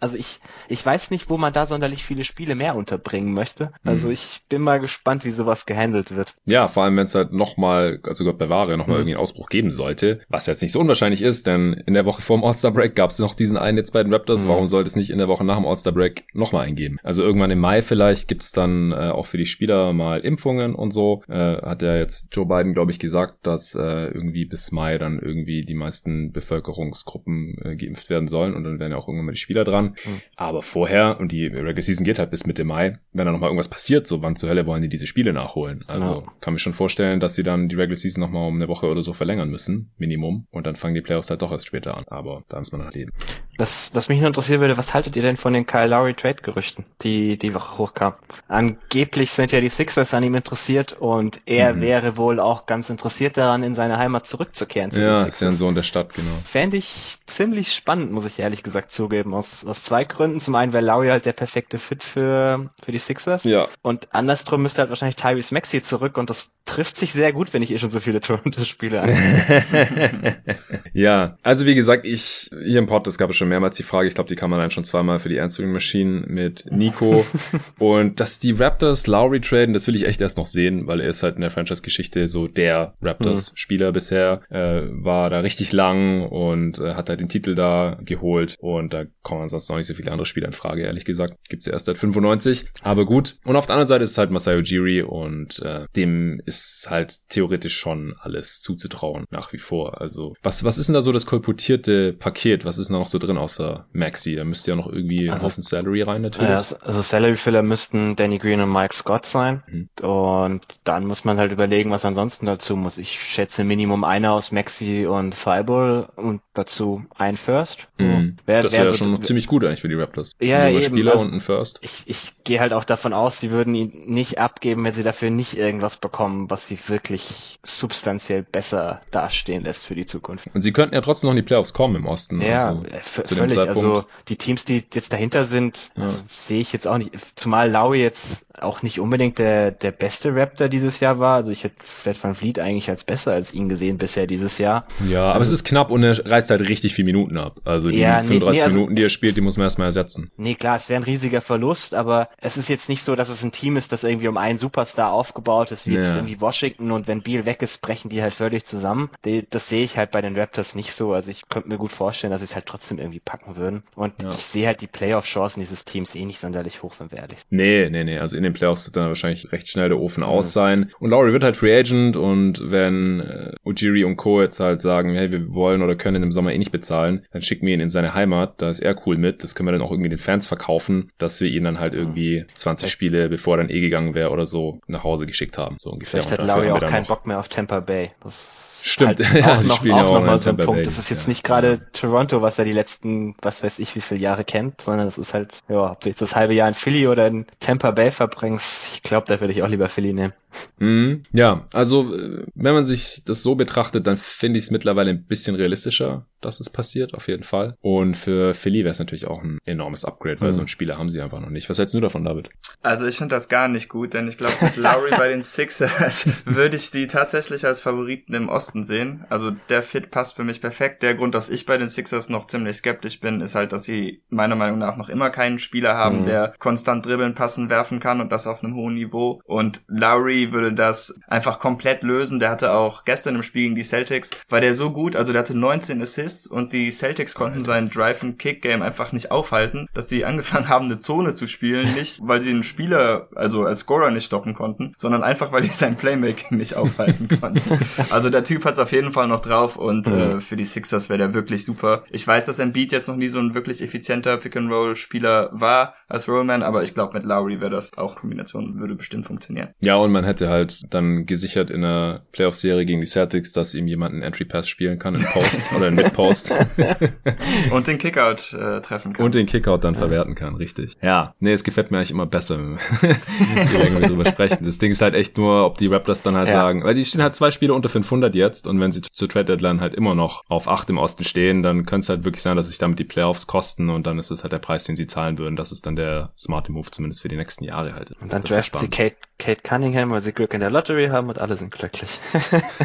Also ich, ich weiß nicht, wo man da sonderlich viele Spiele mehr unterbringen möchte. Also mhm. ich bin mal gespannt, wie sowas gehandelt wird. Ja, vor allem wenn es halt nochmal, also Gott bewahre, nochmal mhm. irgendwie einen Ausbruch geben sollte, was jetzt nicht so unwahrscheinlich ist, denn in der Woche vor dem All-Star-Break gab es noch diesen einen jetzt bei den Raptors. Mhm. Warum sollte es nicht in der Woche nach dem All-Star-Break nochmal eingeben? Also irgendwann im Mai vielleicht gibt's dann äh, auch für die Spieler mal Impfungen und so. Äh, hat ja jetzt Joe Biden, glaube ich, gesagt, dass äh, irgendwie bis Mai dann irgendwie die meisten Bevölkerung Bevölkerungsgruppen äh, geimpft werden sollen und dann werden ja auch irgendwann mal die Spieler dran. Mhm. Aber vorher, und die Regular Season geht halt bis Mitte Mai, wenn da nochmal irgendwas passiert, so wann zur Hölle wollen die diese Spiele nachholen? Also ja. kann mir schon vorstellen, dass sie dann die Regular Season nochmal um eine Woche oder so verlängern müssen, Minimum. Und dann fangen die Playoffs halt doch erst später an. Aber da muss man noch leben. Was, was mich nur interessieren würde, was haltet ihr denn von den Kyle Lowry Trade Gerüchten, die die Woche hochkamen? Angeblich sind ja die Sixers an ihm interessiert und er mhm. wäre wohl auch ganz interessiert daran, in seine Heimat zurückzukehren. Zu ja, ist ja ein Sohn der Stadt, genau. Fände ich ziemlich spannend, muss ich ehrlich gesagt zugeben, aus, aus zwei Gründen. Zum einen wäre Lowry halt der perfekte Fit für, für die Sixers. Ja. Und andersrum müsste halt wahrscheinlich Tyrese Maxey zurück und das trifft sich sehr gut, wenn ich eh schon so viele Toronto-Spiele an. ja, also wie gesagt, ich, hier im Pod, es gab es schon mehrmals die Frage, ich glaube, die kann man dann schon zweimal für die Answering Machine mit Nico. und dass die Raptors Lowry traden, das will ich echt erst noch sehen, weil er ist halt in der Franchise-Geschichte so der Raptors-Spieler mhm. bisher, äh, war da richtig lang und äh, hat halt den Titel da geholt und da kommen ansonsten noch nicht so viele andere Spieler in Frage, ehrlich gesagt. Gibt's ja erst seit 95, aber gut. Und auf der anderen Seite ist es halt Masayo Jiri und äh, dem ist halt theoretisch schon alles zuzutrauen, nach wie vor. Also was, was ist denn da so das kolportierte Paket? Was ist da noch so drin außer Maxi? Da müsste ja noch irgendwie also, ein Salary rein natürlich. Ja, also Salary Filler müssten Danny Green und Mike Scott sein mhm. und dann muss man halt überlegen, was ansonsten dazu muss. Ich schätze Minimum einer aus Maxi und Fireball und dazu ein First. Mhm. Wär, das wäre ja so schon ziemlich gut eigentlich für die Raptors. Ja, eben. Spieler also, und ein First. Ich, ich gehe halt auch davon aus, sie würden ihn nicht abgeben, wenn sie dafür nicht irgendwas bekommen, was sie wirklich substanziell besser dastehen lässt für die Zukunft. Und sie könnten ja trotzdem noch in die Playoffs kommen im Osten. Ja, also, äh, völlig. Also die Teams, die jetzt dahinter sind, ja. also, sehe ich jetzt auch nicht. Zumal Lowry jetzt auch nicht unbedingt der, der beste Raptor dieses Jahr war. Also ich hätte Fred Van Vliet eigentlich als besser als ihn gesehen bisher dieses Jahr. Ja, aber also, es ist knapp und er reißt halt richtig viele Minuten ab. Also die ja, 35 nee, also Minuten, die er spielt, die muss man erstmal ersetzen. Nee, klar, es wäre ein riesiger Verlust, aber es ist jetzt nicht so, dass es ein Team ist, das irgendwie um einen Superstar aufgebaut ist, wie ja. jetzt irgendwie Washington und wenn Beal weg ist, brechen die halt völlig zusammen. Das sehe ich halt bei den Raptors nicht so. Also ich könnte mir gut vorstellen, dass sie es halt trotzdem irgendwie packen würden. Und ja. ich sehe halt die Playoff-Chancen dieses Teams eh nicht sonderlich hoch, wenn wir ehrlich sind. Nee, nee, nee. Also in den Playoffs wird dann wahrscheinlich recht schnell der Ofen mhm. aus sein. Und Laurie wird halt Free Agent und wenn äh, Ujiri und Co. jetzt halt sagen, hey, wir wollen oder können im Sommer eh nicht bezahlen, dann schicken wir ihn in seine Heimat, da ist er cool mit. Das können wir dann auch irgendwie den Fans verkaufen, dass wir ihn dann halt irgendwie 20 Spiele, bevor er dann eh gegangen wäre oder so, nach Hause geschickt haben. So ungefähr. Vielleicht hat Laurie auch keinen Bock mehr auf Tampa Bay. Das Stimmt, halt ja, auch noch, auch noch mal so ein Punkt. Bay, das ist jetzt ja. nicht gerade Toronto, was er die letzten, was weiß ich, wie viele Jahre kennt, sondern es ist halt, ja, ob du jetzt das halbe Jahr in Philly oder in Tampa Bay verbringst, ich glaube, da würde ich auch lieber Philly nehmen. Mhm. Ja, also wenn man sich das so betrachtet, dann finde ich es mittlerweile ein bisschen realistischer, dass es passiert, auf jeden Fall. Und für Philly wäre es natürlich auch ein enormes Upgrade, weil mhm. so einen Spieler haben sie einfach noch nicht. Was hältst du davon, David? Also ich finde das gar nicht gut, denn ich glaube, mit Lowry bei den Sixers würde ich die tatsächlich als Favoriten im Osten sehen. Also der Fit passt für mich perfekt. Der Grund, dass ich bei den Sixers noch ziemlich skeptisch bin, ist halt, dass sie meiner Meinung nach noch immer keinen Spieler haben, mhm. der konstant dribbeln, passen, werfen kann und das auf einem hohen Niveau. Und Lowry würde das einfach komplett lösen. Der hatte auch gestern im Spiel gegen die Celtics, war der so gut, also der hatte 19 Assists und die Celtics konnten sein Drive and Kick Game einfach nicht aufhalten, dass sie angefangen haben, eine Zone zu spielen, nicht weil sie einen Spieler, also als Scorer nicht stoppen konnten, sondern einfach weil die sein Playmaking nicht aufhalten konnten. Also der Typ hat's auf jeden Fall noch drauf und äh, für die Sixers wäre der wirklich super. Ich weiß, dass Embiid jetzt noch nie so ein wirklich effizienter Pick-and-Roll-Spieler war als Rollman, aber ich glaube, mit Lowry wäre das auch Kombination, würde bestimmt funktionieren. Ja, und man hätte halt dann gesichert in der Playoff-Serie gegen die Celtics, dass ihm jemand einen Entry-Pass spielen kann, in Post oder in Mid-Post. und den Kickout äh, treffen kann. Und den Kickout dann ja. verwerten kann, richtig. Ja, nee, es gefällt mir eigentlich immer besser, länger wir drüber sprechen. Das Ding ist halt echt nur, ob die Raptors dann halt ja. sagen, weil die stehen halt zwei Spiele unter 500 jetzt und wenn sie zur Trade Deadline halt immer noch auf 8 im Osten stehen, dann könnte es halt wirklich sein, dass sich damit die Playoffs kosten und dann ist es halt der Preis, den sie zahlen würden. Das ist dann der smarte Move, zumindest für die nächsten Jahre halt. Und dann draften sie Kate, Kate Cunningham, weil sie Glück in der Lottery haben und alle sind glücklich.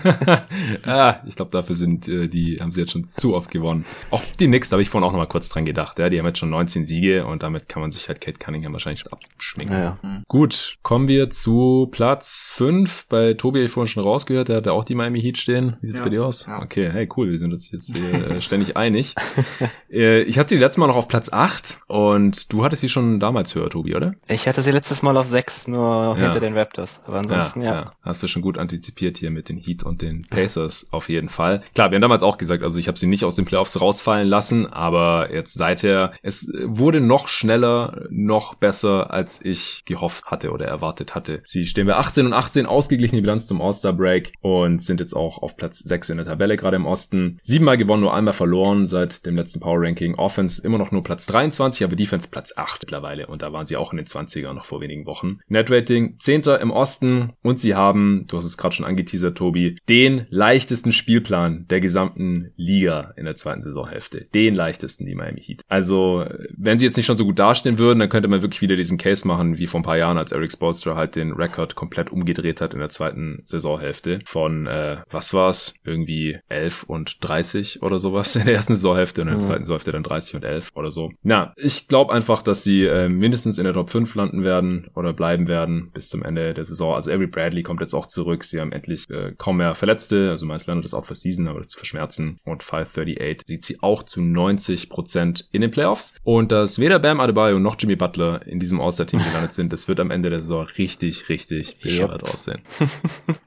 ah, ich glaube, dafür sind äh, die, haben sie jetzt schon zu oft gewonnen. Auch die Knicks, da habe ich vorhin auch noch mal kurz dran gedacht. Ja, die haben jetzt schon 19 Siege und damit kann man sich halt Kate Cunningham wahrscheinlich abschminken. Ja, ja. Mhm. Gut, kommen wir zu Platz 5. Bei Tobi habe ich vorhin schon rausgehört, der hatte auch die Miami Heat stehen. Wie sieht's ja, bei dir aus? Ja. Okay, hey, cool, wir sind uns jetzt äh, ständig einig. äh, ich hatte sie letztes Mal noch auf Platz 8 und du hattest sie schon damals höher, Tobi, oder? Ich hatte sie letztes Mal auf 6, nur hinter den Raptors. Aber ansonsten, ja. Hast du schon gut antizipiert hier mit den Heat und den Pacers auf jeden Fall. Klar, wir haben damals auch gesagt, also ich habe sie nicht aus den Playoffs rausfallen lassen, aber jetzt seither, es wurde noch schneller, noch besser, als ich gehofft hatte oder erwartet hatte. Sie stehen bei 18 und 18, ausgeglichene Bilanz zum All-Star-Break und sind jetzt auch auf Platz 6 in der Tabelle, gerade im Osten. Siebenmal gewonnen, nur einmal verloren seit dem letzten Power-Ranking. Offense immer noch nur Platz 23, aber Defense Platz 8 mittlerweile und da waren sie auch in den 20er noch vor wenigen Wochen. Net-Rating 10. im Osten und sie haben, du hast es gerade schon angeteasert, Tobi, den leichtesten Spielplan der gesamten Liga in der zweiten Saisonhälfte. Den leichtesten, die Miami Heat. Also, wenn sie jetzt nicht schon so gut dastehen würden, dann könnte man wirklich wieder diesen Case machen, wie vor ein paar Jahren, als Eric Spolstra halt den Rekord komplett umgedreht hat in der zweiten Saisonhälfte. Von, äh, was war's? Irgendwie 11 und 30 oder sowas in der ersten Saisonhälfte und in der mhm. zweiten Saisonhälfte dann 30 und 11 oder so. Na, ich glaube einfach, dass sie äh, mindestens in der Top 5 landen werden oder bleiben werden bis zum Ende der Saison. Also Avery Bradley kommt jetzt auch zurück. Sie haben endlich äh, kaum mehr Verletzte. Also Miles Leonard ist out for season, aber das zu verschmerzen. Und 538 sieht sie auch zu 90 Prozent in den Playoffs. Und dass weder Bam Adebayo noch Jimmy Butler in diesem All-Star-Team gelandet sind, das wird am Ende der Saison richtig, richtig bescheuert yep. aussehen.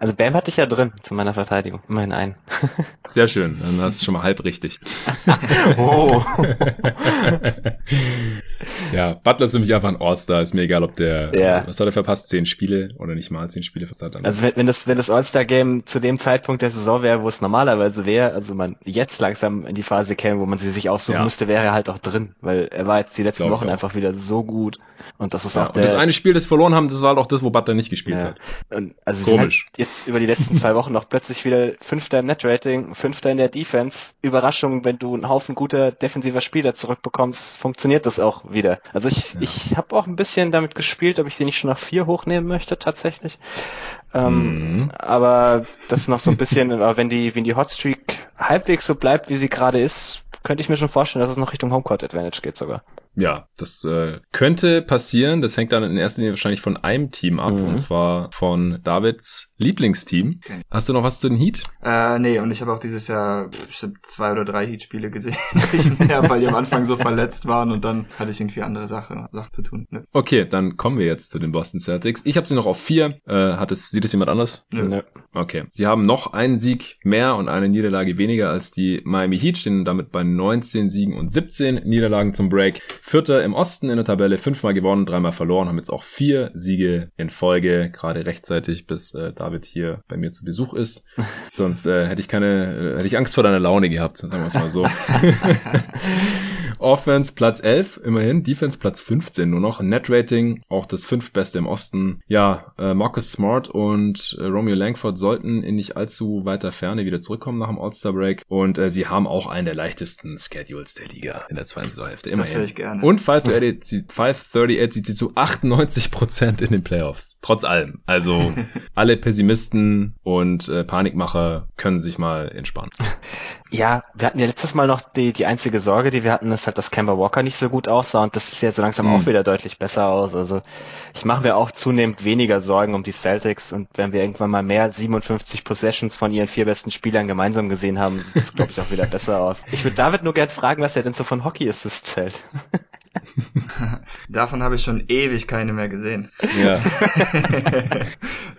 Also Bam hatte ich ja drin zu meiner Verteidigung. Immerhin einen. Sehr schön. Dann hast du schon mal halb richtig. oh. Ja, Butler ist für mich einfach ein All-Star. Ist mir egal, ob der, Ja. was hat er verpasst? Zehn Spiele oder nicht mal zehn Spiele? Was hat er dann? Also wenn, wenn das, wenn das All-Star-Game zu dem Zeitpunkt der Saison wäre, wo es normalerweise wäre, also man jetzt langsam in die Phase käme, wo man sie sich aussuchen Ja. müsste, wäre er halt auch drin, weil er war jetzt die letzten Glaub Wochen einfach wieder so gut. Und das ist ja, auch und der. das eine Spiel, das verloren haben, das war halt auch das, wo Butler nicht gespielt Ja. hat. Und also Komisch. Halt jetzt über die letzten zwei Wochen noch plötzlich wieder Fünfter im Net-Rating, Fünfter in der Defense. Überraschung, wenn du einen Haufen guter defensiver Spieler zurückbekommst, funktioniert das auch wieder. Also ich, Ja. ich habe auch ein bisschen damit gespielt, ob ich sie nicht schon auf vier hochnehmen möchte tatsächlich. Ähm, Mhm. Aber das noch so ein bisschen, wenn die, wenn die Hotstreak halbwegs so bleibt, wie sie gerade ist, könnte ich mir schon vorstellen, dass es noch Richtung Homecourt Advantage geht sogar. Ja, das äh, könnte passieren. Das hängt dann in erster Linie wahrscheinlich von einem Team ab, Mhm. und zwar von Davids Lieblingsteam. Okay. Hast du noch was zu den Heat? Äh, nee, und ich habe auch dieses Jahr bestimmt zwei oder drei Heat-Spiele gesehen. Nicht mehr, weil die am Anfang so verletzt waren und dann hatte ich irgendwie andere Sache, Sachen zu tun. Ne? Okay, dann kommen wir jetzt zu den Boston Celtics. Ich habe sie noch auf vier. Äh, hat es, sieht es jemand anders? Nö. Nö. Okay. Sie haben noch einen Sieg mehr und eine Niederlage weniger als die Miami Heat, stehen damit bei 19 Siegen und 17 Niederlagen zum Break. Vierter im Osten in der Tabelle, fünfmal gewonnen, dreimal verloren, haben jetzt auch vier Siege in Folge, gerade rechtzeitig, bis äh, David hier bei mir zu Besuch ist. Sonst äh, hätte ich keine, äh, hätte ich Angst vor deiner Laune gehabt, sagen wir es mal so. Offense Platz 11, immerhin. Defense Platz 15 nur noch. Net Rating, auch das fünftbeste im Osten. Ja, äh, Marcus Smart und äh, Romeo Langford sollten in nicht allzu weiter Ferne wieder zurückkommen nach dem All-Star Break. Und äh, sie haben auch einen der leichtesten Schedules der Liga in der zweiten Saisonhälfte. Das Immerhin. höre ich gerne. Und 538 sieht, 538 sieht sie zu 98% in den Playoffs. Trotz allem. Also alle Pessimisten und äh, Panikmacher können sich mal entspannen. Ja, wir hatten ja letztes Mal noch die, die einzige Sorge, die wir hatten, ist halt, dass Kemba Walker nicht so gut aussah und das sieht jetzt so langsam Mhm. auch wieder deutlich besser aus. Also ich mache mir auch zunehmend weniger Sorgen um die Celtics und wenn wir irgendwann mal mehr 57 Possessions von ihren vier besten Spielern gemeinsam gesehen haben, sieht es, glaube ich, auch wieder besser aus. Ich würde David nur gern fragen, was er denn so von Hockey Assists zählt. Davon habe ich schon ewig keine mehr gesehen. Ja.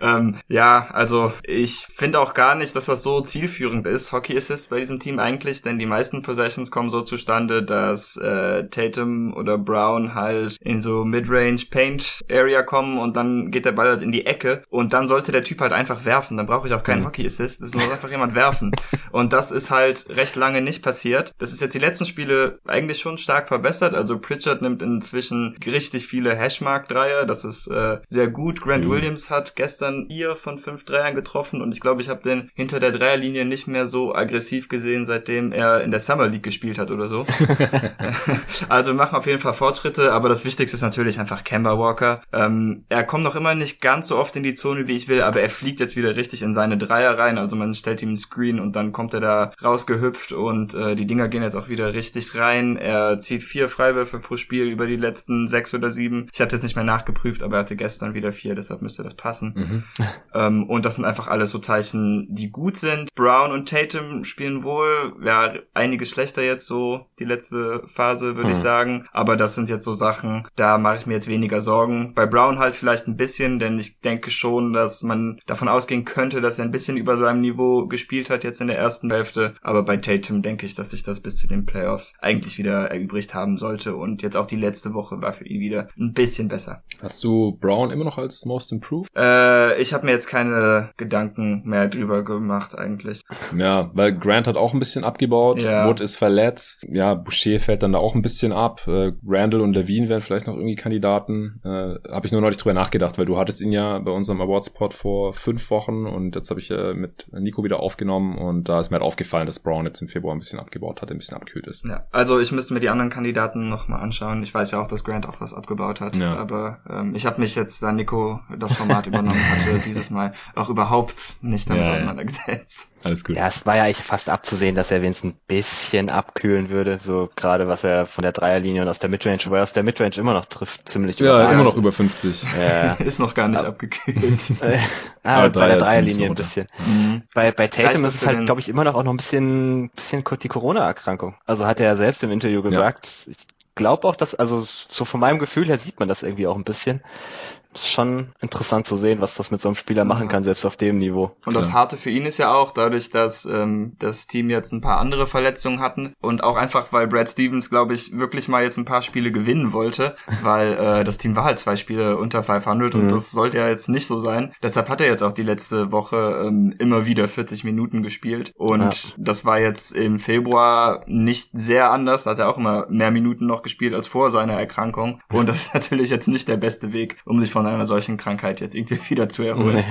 ähm, ja, also ich finde auch gar nicht, dass das so zielführend ist, Hockey Assist bei diesem Team eigentlich, denn die meisten Possessions kommen so zustande, dass äh, Tatum oder Brown halt in so Midrange Paint Area kommen und dann geht der Ball halt in die Ecke und dann sollte der Typ halt einfach werfen, dann brauche ich auch keinen Mhm. Hockey Assist, es muss einfach jemand werfen und das ist halt recht lange nicht passiert. Das ist jetzt die letzten Spiele eigentlich schon stark verbessert, also Pritchard nimmt inzwischen richtig viele Hashmark-Dreier, das ist äh, sehr gut. Grant Mhm. Williams hat gestern vier von fünf Dreiern getroffen und ich glaube, ich habe den hinter der Dreierlinie nicht mehr so aggressiv gesehen, seitdem er in der Summer League gespielt hat oder so. also wir machen auf jeden Fall Fortschritte, aber das Wichtigste ist natürlich einfach Kemba Walker. Ähm, er kommt noch immer nicht ganz so oft in die Zone, wie ich will, aber er fliegt jetzt wieder richtig in seine Dreier rein. Also man stellt ihm einen Screen und dann kommt er da rausgehüpft und äh, die Dinger gehen jetzt auch wieder richtig rein. Er zieht vier Freiwürfe pro Spiel über die letzten sechs oder sieben. Ich habe jetzt nicht mehr nachgeprüft, aber er hatte gestern wieder vier, deshalb müsste das passen. Mhm. Ähm, und das sind einfach alles so Zeichen, die gut sind. Brown und Tatum spielen wohl, ja, einiges schlechter jetzt so die letzte Phase, würde ich Hm. sagen. Aber das sind jetzt so Sachen, da mache ich mir jetzt weniger Sorgen. Bei Brown halt vielleicht ein bisschen, denn ich denke schon, dass man davon ausgehen könnte, dass er ein bisschen über seinem Niveau gespielt hat jetzt in der ersten Hälfte. Aber bei Tatum denke ich, dass sich das bis zu den Playoffs eigentlich wieder erübrigt haben sollte. Und jetzt auch die letzte Woche war für ihn wieder ein bisschen besser. Hast du Brown immer noch als Most Improved? Äh, ich habe mir jetzt keine Gedanken mehr drüber gemacht eigentlich. Ja, weil Grant hat auch ein bisschen abgebaut. Ja. Wood ist verletzt. Ja, Boucher fällt dann da auch ein bisschen ab. Äh, Randall und Levine wären vielleicht noch irgendwie Kandidaten. Äh, habe ich nur neulich drüber nachgedacht, weil du hattest ihn ja bei unserem Awards-Pod vor fünf Wochen und jetzt habe ich äh, mit Nico wieder aufgenommen und da ist mir halt aufgefallen, dass Brown jetzt im Februar ein bisschen abgebaut hat, ein bisschen abgekühlt ist. Ja, also ich müsste mir die anderen Kandidaten noch mal anschauen. Ich weiß ja auch, dass Grant auch was abgebaut hat. Ja. Aber ähm, ich habe mich jetzt, da Nico das Format übernommen hatte, dieses Mal auch überhaupt nicht damit Ja, ja. auseinandergesetzt. Alles gut. Ja, es war ja eigentlich fast abzusehen, dass er wenigstens ein bisschen abkühlen würde, so gerade was er von der Dreierlinie und aus der Midrange, weil er aus der Midrange immer noch trifft, ziemlich Ja, immer noch über 50. Ja. Ist noch gar nicht abgekühlt. Äh, ah, Aber bei der Dreierlinie ein bisschen. Mhm. Bei, bei Tatum ist es halt, glaube ich, immer noch auch noch ein bisschen, bisschen die Corona-Erkrankung. Also hat er ja selbst im Interview gesagt. Ich glaube auch, dass, also so von meinem Gefühl her sieht man das irgendwie auch ein bisschen. Ist schon interessant zu sehen, was das mit so einem Spieler machen kann, selbst auf dem Niveau. Und das Harte für ihn ist ja auch, dadurch, dass ähm, das Team jetzt ein paar andere Verletzungen hatten und auch einfach, weil Brad Stevens, glaube ich, wirklich mal jetzt ein paar Spiele gewinnen wollte, weil äh, das Team war halt zwei Spiele unter 500 mhm. und das sollte ja jetzt nicht so sein. Deshalb hat er jetzt auch die letzte Woche ähm, immer wieder 40 Minuten gespielt und ja. das war jetzt im Februar nicht sehr anders, da hat er auch immer mehr Minuten noch gespielt als vor seiner Erkrankung und das ist natürlich jetzt nicht der beste Weg, um sich von einer solchen Krankheit jetzt irgendwie wieder zu erholen. Nee.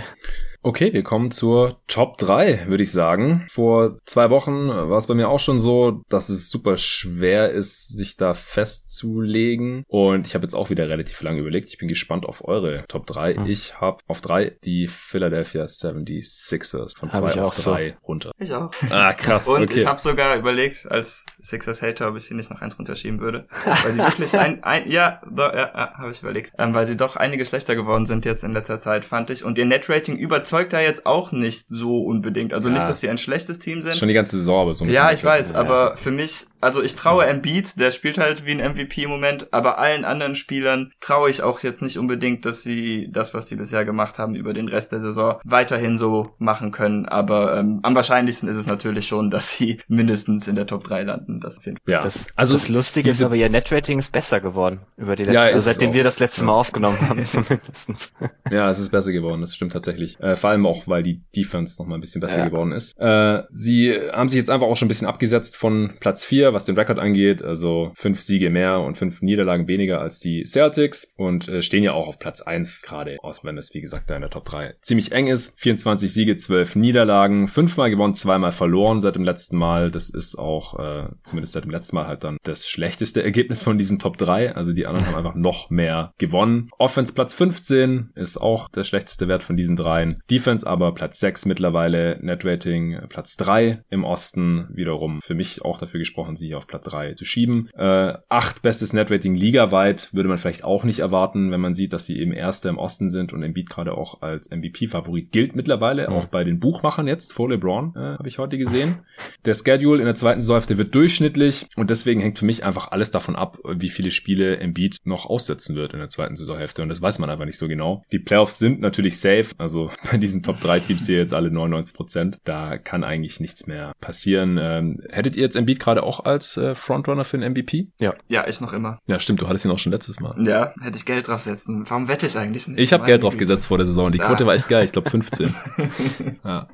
Okay, wir kommen zur Top 3, würde ich sagen. Vor zwei Wochen war es bei mir auch schon so, dass es super schwer ist, sich da festzulegen. Und ich habe jetzt auch wieder relativ lange überlegt. Ich bin gespannt auf eure Top 3. Hm. Ich habe auf 3 die Philadelphia 76ers von 2 auf 3 so. runter. Ich auch. Ah, krass. Und okay. ich habe sogar überlegt, als Sixers-Hater, ob ich sie nicht noch eins runterschieben würde. Weil sie wirklich ein, ein ja, ja, ja habe ich überlegt. Ähm, weil sie doch einige schlechter geworden sind jetzt in letzter Zeit, fand ich. Und ihr Net-Rating über überzeugt da jetzt auch nicht so unbedingt. Also ja. nicht, dass sie ein schlechtes Team sind. Schon die ganze Saison, aber so. Ja, ich weiß, aber für mich also ich traue Embiid, der spielt halt wie ein MVP im Moment, aber allen anderen Spielern traue ich auch jetzt nicht unbedingt, dass sie das, was sie bisher gemacht haben, über den Rest der Saison weiterhin so machen können. Aber ähm, am wahrscheinlichsten ist es natürlich schon, dass sie mindestens in der Top 3 landen. Das, ja. das, also das Lustige ist aber, ihr Netrating ist besser geworden über die letzten, ja, also seitdem wir das letzte Mal aufgenommen haben zumindest. Ja, es ist besser geworden, das stimmt tatsächlich. Äh, vor allem auch, weil die Defense noch mal ein bisschen besser ja. geworden ist. Äh, sie haben sich jetzt einfach auch schon ein bisschen abgesetzt von Platz 4 was den Rekord angeht. Also fünf Siege mehr und fünf Niederlagen weniger als die Celtics und äh, stehen ja auch auf Platz eins gerade, aus wenn es wie gesagt da in der Top 3 ziemlich eng ist. 24 Siege, 12 Niederlagen, fünfmal gewonnen, zweimal verloren seit dem letzten Mal. Das ist auch äh, zumindest seit dem letzten Mal halt dann das schlechteste Ergebnis von diesen Top 3. Also die anderen haben einfach noch mehr gewonnen. Offense Platz 15 ist auch der schlechteste Wert von diesen dreien. Defense aber Platz 6 mittlerweile, Net Rating Platz 3 im Osten wiederum für mich auch dafür gesprochen sie hier auf Platz 3 zu schieben. Äh, acht bestes Netrating ligaweit würde man vielleicht auch nicht erwarten, wenn man sieht, dass sie eben Erster im Osten sind und Embiid gerade auch als MVP-Favorit gilt mittlerweile, mhm. auch bei den Buchmachern jetzt vor LeBron, äh, habe ich heute gesehen. Der Schedule in der zweiten Saisonhälfte wird durchschnittlich und deswegen hängt für mich einfach alles davon ab, wie viele Spiele Embiid noch aussetzen wird in der zweiten Saisonhälfte und das weiß man einfach nicht so genau. Die Playoffs sind natürlich safe, also bei diesen Top 3 Teams hier jetzt alle 99 Prozent, da kann eigentlich nichts mehr passieren. Ähm, hättet ihr jetzt Embiid gerade auch als äh, Frontrunner für den MVP? Ja. Ja, ich noch immer. Ja, stimmt, du hattest ihn auch schon letztes Mal. Ja, hätte ich Geld draufsetzen. Warum wette ich eigentlich nicht? Ich habe Geld drauf gesetzt vor der Saison. Die Quote war echt geil, ich glaube 15. ja.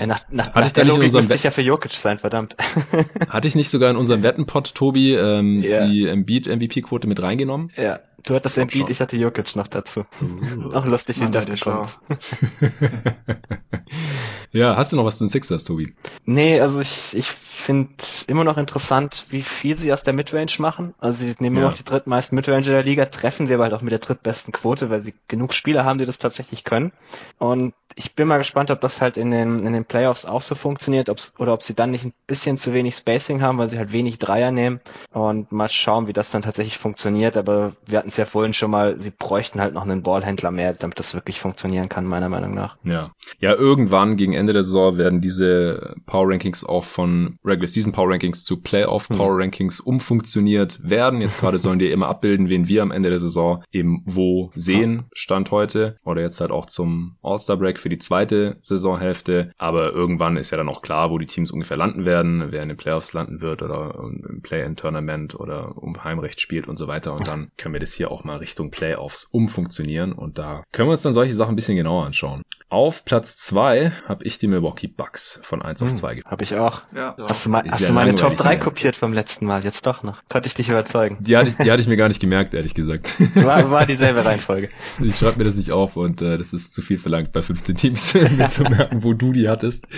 Ja, nach, nach, Hatte nach der Logik müsste ich ja für Jokic sein, verdammt. Hatte ich nicht sogar in unserem Wettenpot, Tobi, ähm, yeah. die Embiid-MVP-Quote mit reingenommen? Ja, du hattest Embiid, ich hatte Jokic noch dazu. Uh. Auch lustig, wie das gekommen ist. ja, hast du noch was zu den Sixers, Tobi? Nee, also ich, ich finde immer noch interessant, wie viel sie aus der Midrange machen. Also sie nehmen ja. immer noch die drittmeisten Midrange der Liga, treffen sie aber halt auch mit der drittbesten Quote, weil sie genug Spieler haben, die das tatsächlich können. Und ich bin mal gespannt, ob das halt in den, in den Playoffs auch so funktioniert, ob's, oder ob sie dann nicht ein bisschen zu wenig Spacing haben, weil sie halt wenig Dreier nehmen. Und mal schauen, wie das dann tatsächlich funktioniert. Aber wir hatten es ja vorhin schon mal, sie bräuchten halt noch einen Ballhändler mehr, damit das wirklich funktionieren kann, meiner Meinung nach. Ja. Ja, irgendwann gegen Ende der Saison werden diese Power Rankings auch von Regular Season Power Rankings zu Playoff hm. Power Rankings umfunktioniert werden. Jetzt gerade sollen die immer abbilden, wen wir am Ende der Saison eben wo sehen, Stand heute. Oder jetzt halt auch zum All-Star Break für die zweite Saisonhälfte. Aber irgendwann ist ja dann auch klar, wo die Teams ungefähr landen werden, wer in den Playoffs landen wird oder im Play-in-Tournament oder um Heimrecht spielt und so weiter. Und dann können wir das hier auch mal Richtung Playoffs umfunktionieren. Und da können wir uns dann solche Sachen ein bisschen genauer anschauen. Auf Platz zwei habe ich die Milwaukee Bucks von 1 hm, auf 2 Habe ich auch. Ja. Hast du, mal, hast du meine Top 3 kopiert vom letzten Mal? Jetzt doch noch. Konnte ich dich überzeugen. Die hatte ich, die hatte ich mir gar nicht gemerkt, ehrlich gesagt. War, war dieselbe Reihenfolge. Ich schreibe mir das nicht auf und äh, das ist zu viel verlangt bei 15 Teams, mir zu merken, wo du die hattest.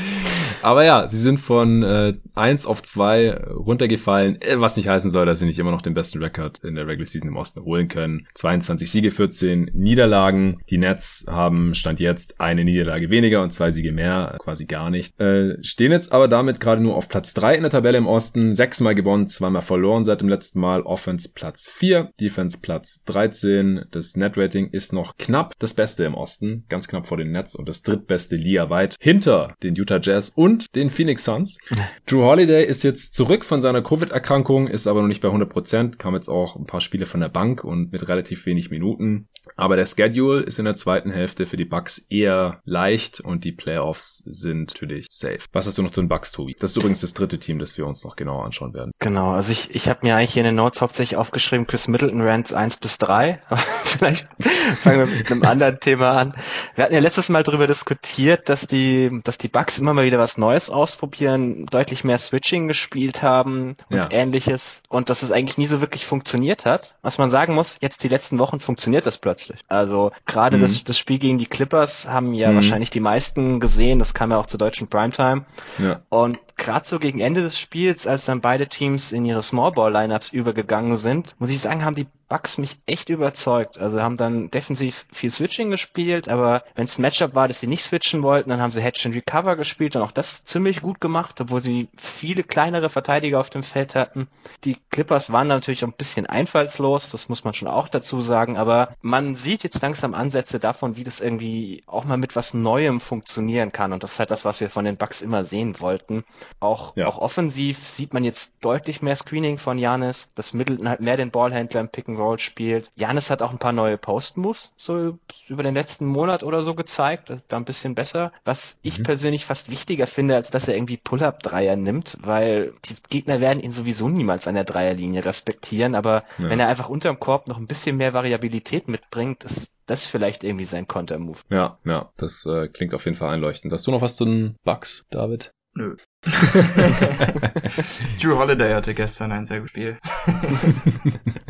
Aber ja, sie sind von äh, 1 auf 2 runtergefallen, äh, was nicht heißen soll, dass sie nicht immer noch den besten Rekord in der Regular Season im Osten holen können. 22 Siege, 14 Niederlagen. Die Nets haben Stand jetzt eine Niederlage weniger und zwei Siege mehr, quasi gar nicht. Äh, stehen jetzt aber damit gerade nur auf Platz 3 in der Tabelle im Osten. Sechsmal gewonnen, zweimal verloren seit dem letzten Mal. Offense Platz 4, Defense Platz 13. Das Net-Rating ist noch knapp das Beste im Osten, ganz knapp vor den Nets und das drittbeste Liga weit hinter den Utah Jazz und den Phoenix Suns. Drew Holiday ist jetzt zurück von seiner Covid-Erkrankung, ist aber noch nicht bei 100 Prozent, kam jetzt auch ein paar Spiele von der Bank und mit relativ wenig Minuten. Aber der Schedule ist in der zweiten Hälfte für die Bucks eher leicht und die Playoffs sind natürlich safe. Was hast du noch zu den Bucks, Tobi? Das ist übrigens das dritte Team, das wir uns noch genauer anschauen werden. Genau, also ich, ich habe mir eigentlich hier in den Notes hauptsächlich aufgeschrieben, Chris Middleton Rants 1 bis 3. Vielleicht fangen wir mit einem anderen Thema an. Wir hatten ja letztes Mal darüber diskutiert, dass die, dass die Bucks immer mal wieder was Neues ausprobieren, deutlich mehr Switching gespielt haben und ja. ähnliches und dass es eigentlich nie so wirklich funktioniert hat. Was man sagen muss, jetzt die letzten Wochen funktioniert das plötzlich. Also gerade mhm. das, das Spiel gegen die Clippers haben ja mhm. wahrscheinlich die meisten gesehen, das kam ja auch zur deutschen Primetime. Ja. Und gerade so gegen Ende des Spiels, als dann beide Teams in ihre Smallball-Lineups übergegangen sind, muss ich sagen, haben die Bucks mich echt überzeugt. Also haben dann defensiv viel Switching gespielt, aber wenn es ein Matchup war, dass sie nicht switchen wollten, dann haben sie Hedge and Recover gespielt und auch das ziemlich gut gemacht, obwohl sie viele kleinere Verteidiger auf dem Feld hatten. Die Clippers waren natürlich ein bisschen einfallslos, das muss man schon auch dazu sagen, aber man sieht jetzt langsam Ansätze davon, wie das irgendwie auch mal mit was Neuem funktionieren kann und das ist halt das, was wir von den Bucks immer sehen wollten. Auch, ja. auch offensiv sieht man jetzt deutlich mehr Screening von Janis, dass Middleton halt mehr den Ballhändler im Pick and Roll spielt. Janis hat auch ein paar neue Post-Moves so über den letzten Monat oder so gezeigt, das war ein bisschen besser. Was ich mhm. persönlich fast wichtiger finde, als dass er irgendwie Pull-Up-Dreier nimmt, weil die Gegner werden ihn sowieso niemals an der Dreierlinie respektieren, aber ja. wenn er einfach unterm Korb noch ein bisschen mehr Variabilität mitbringt, ist das vielleicht irgendwie sein Konter-Move. Ja, ja, das äh, klingt auf jeden Fall einleuchtend. Hast du noch was zu den Bugs, David? Nö. Drew Holiday hatte gestern ein sehr gutes Spiel.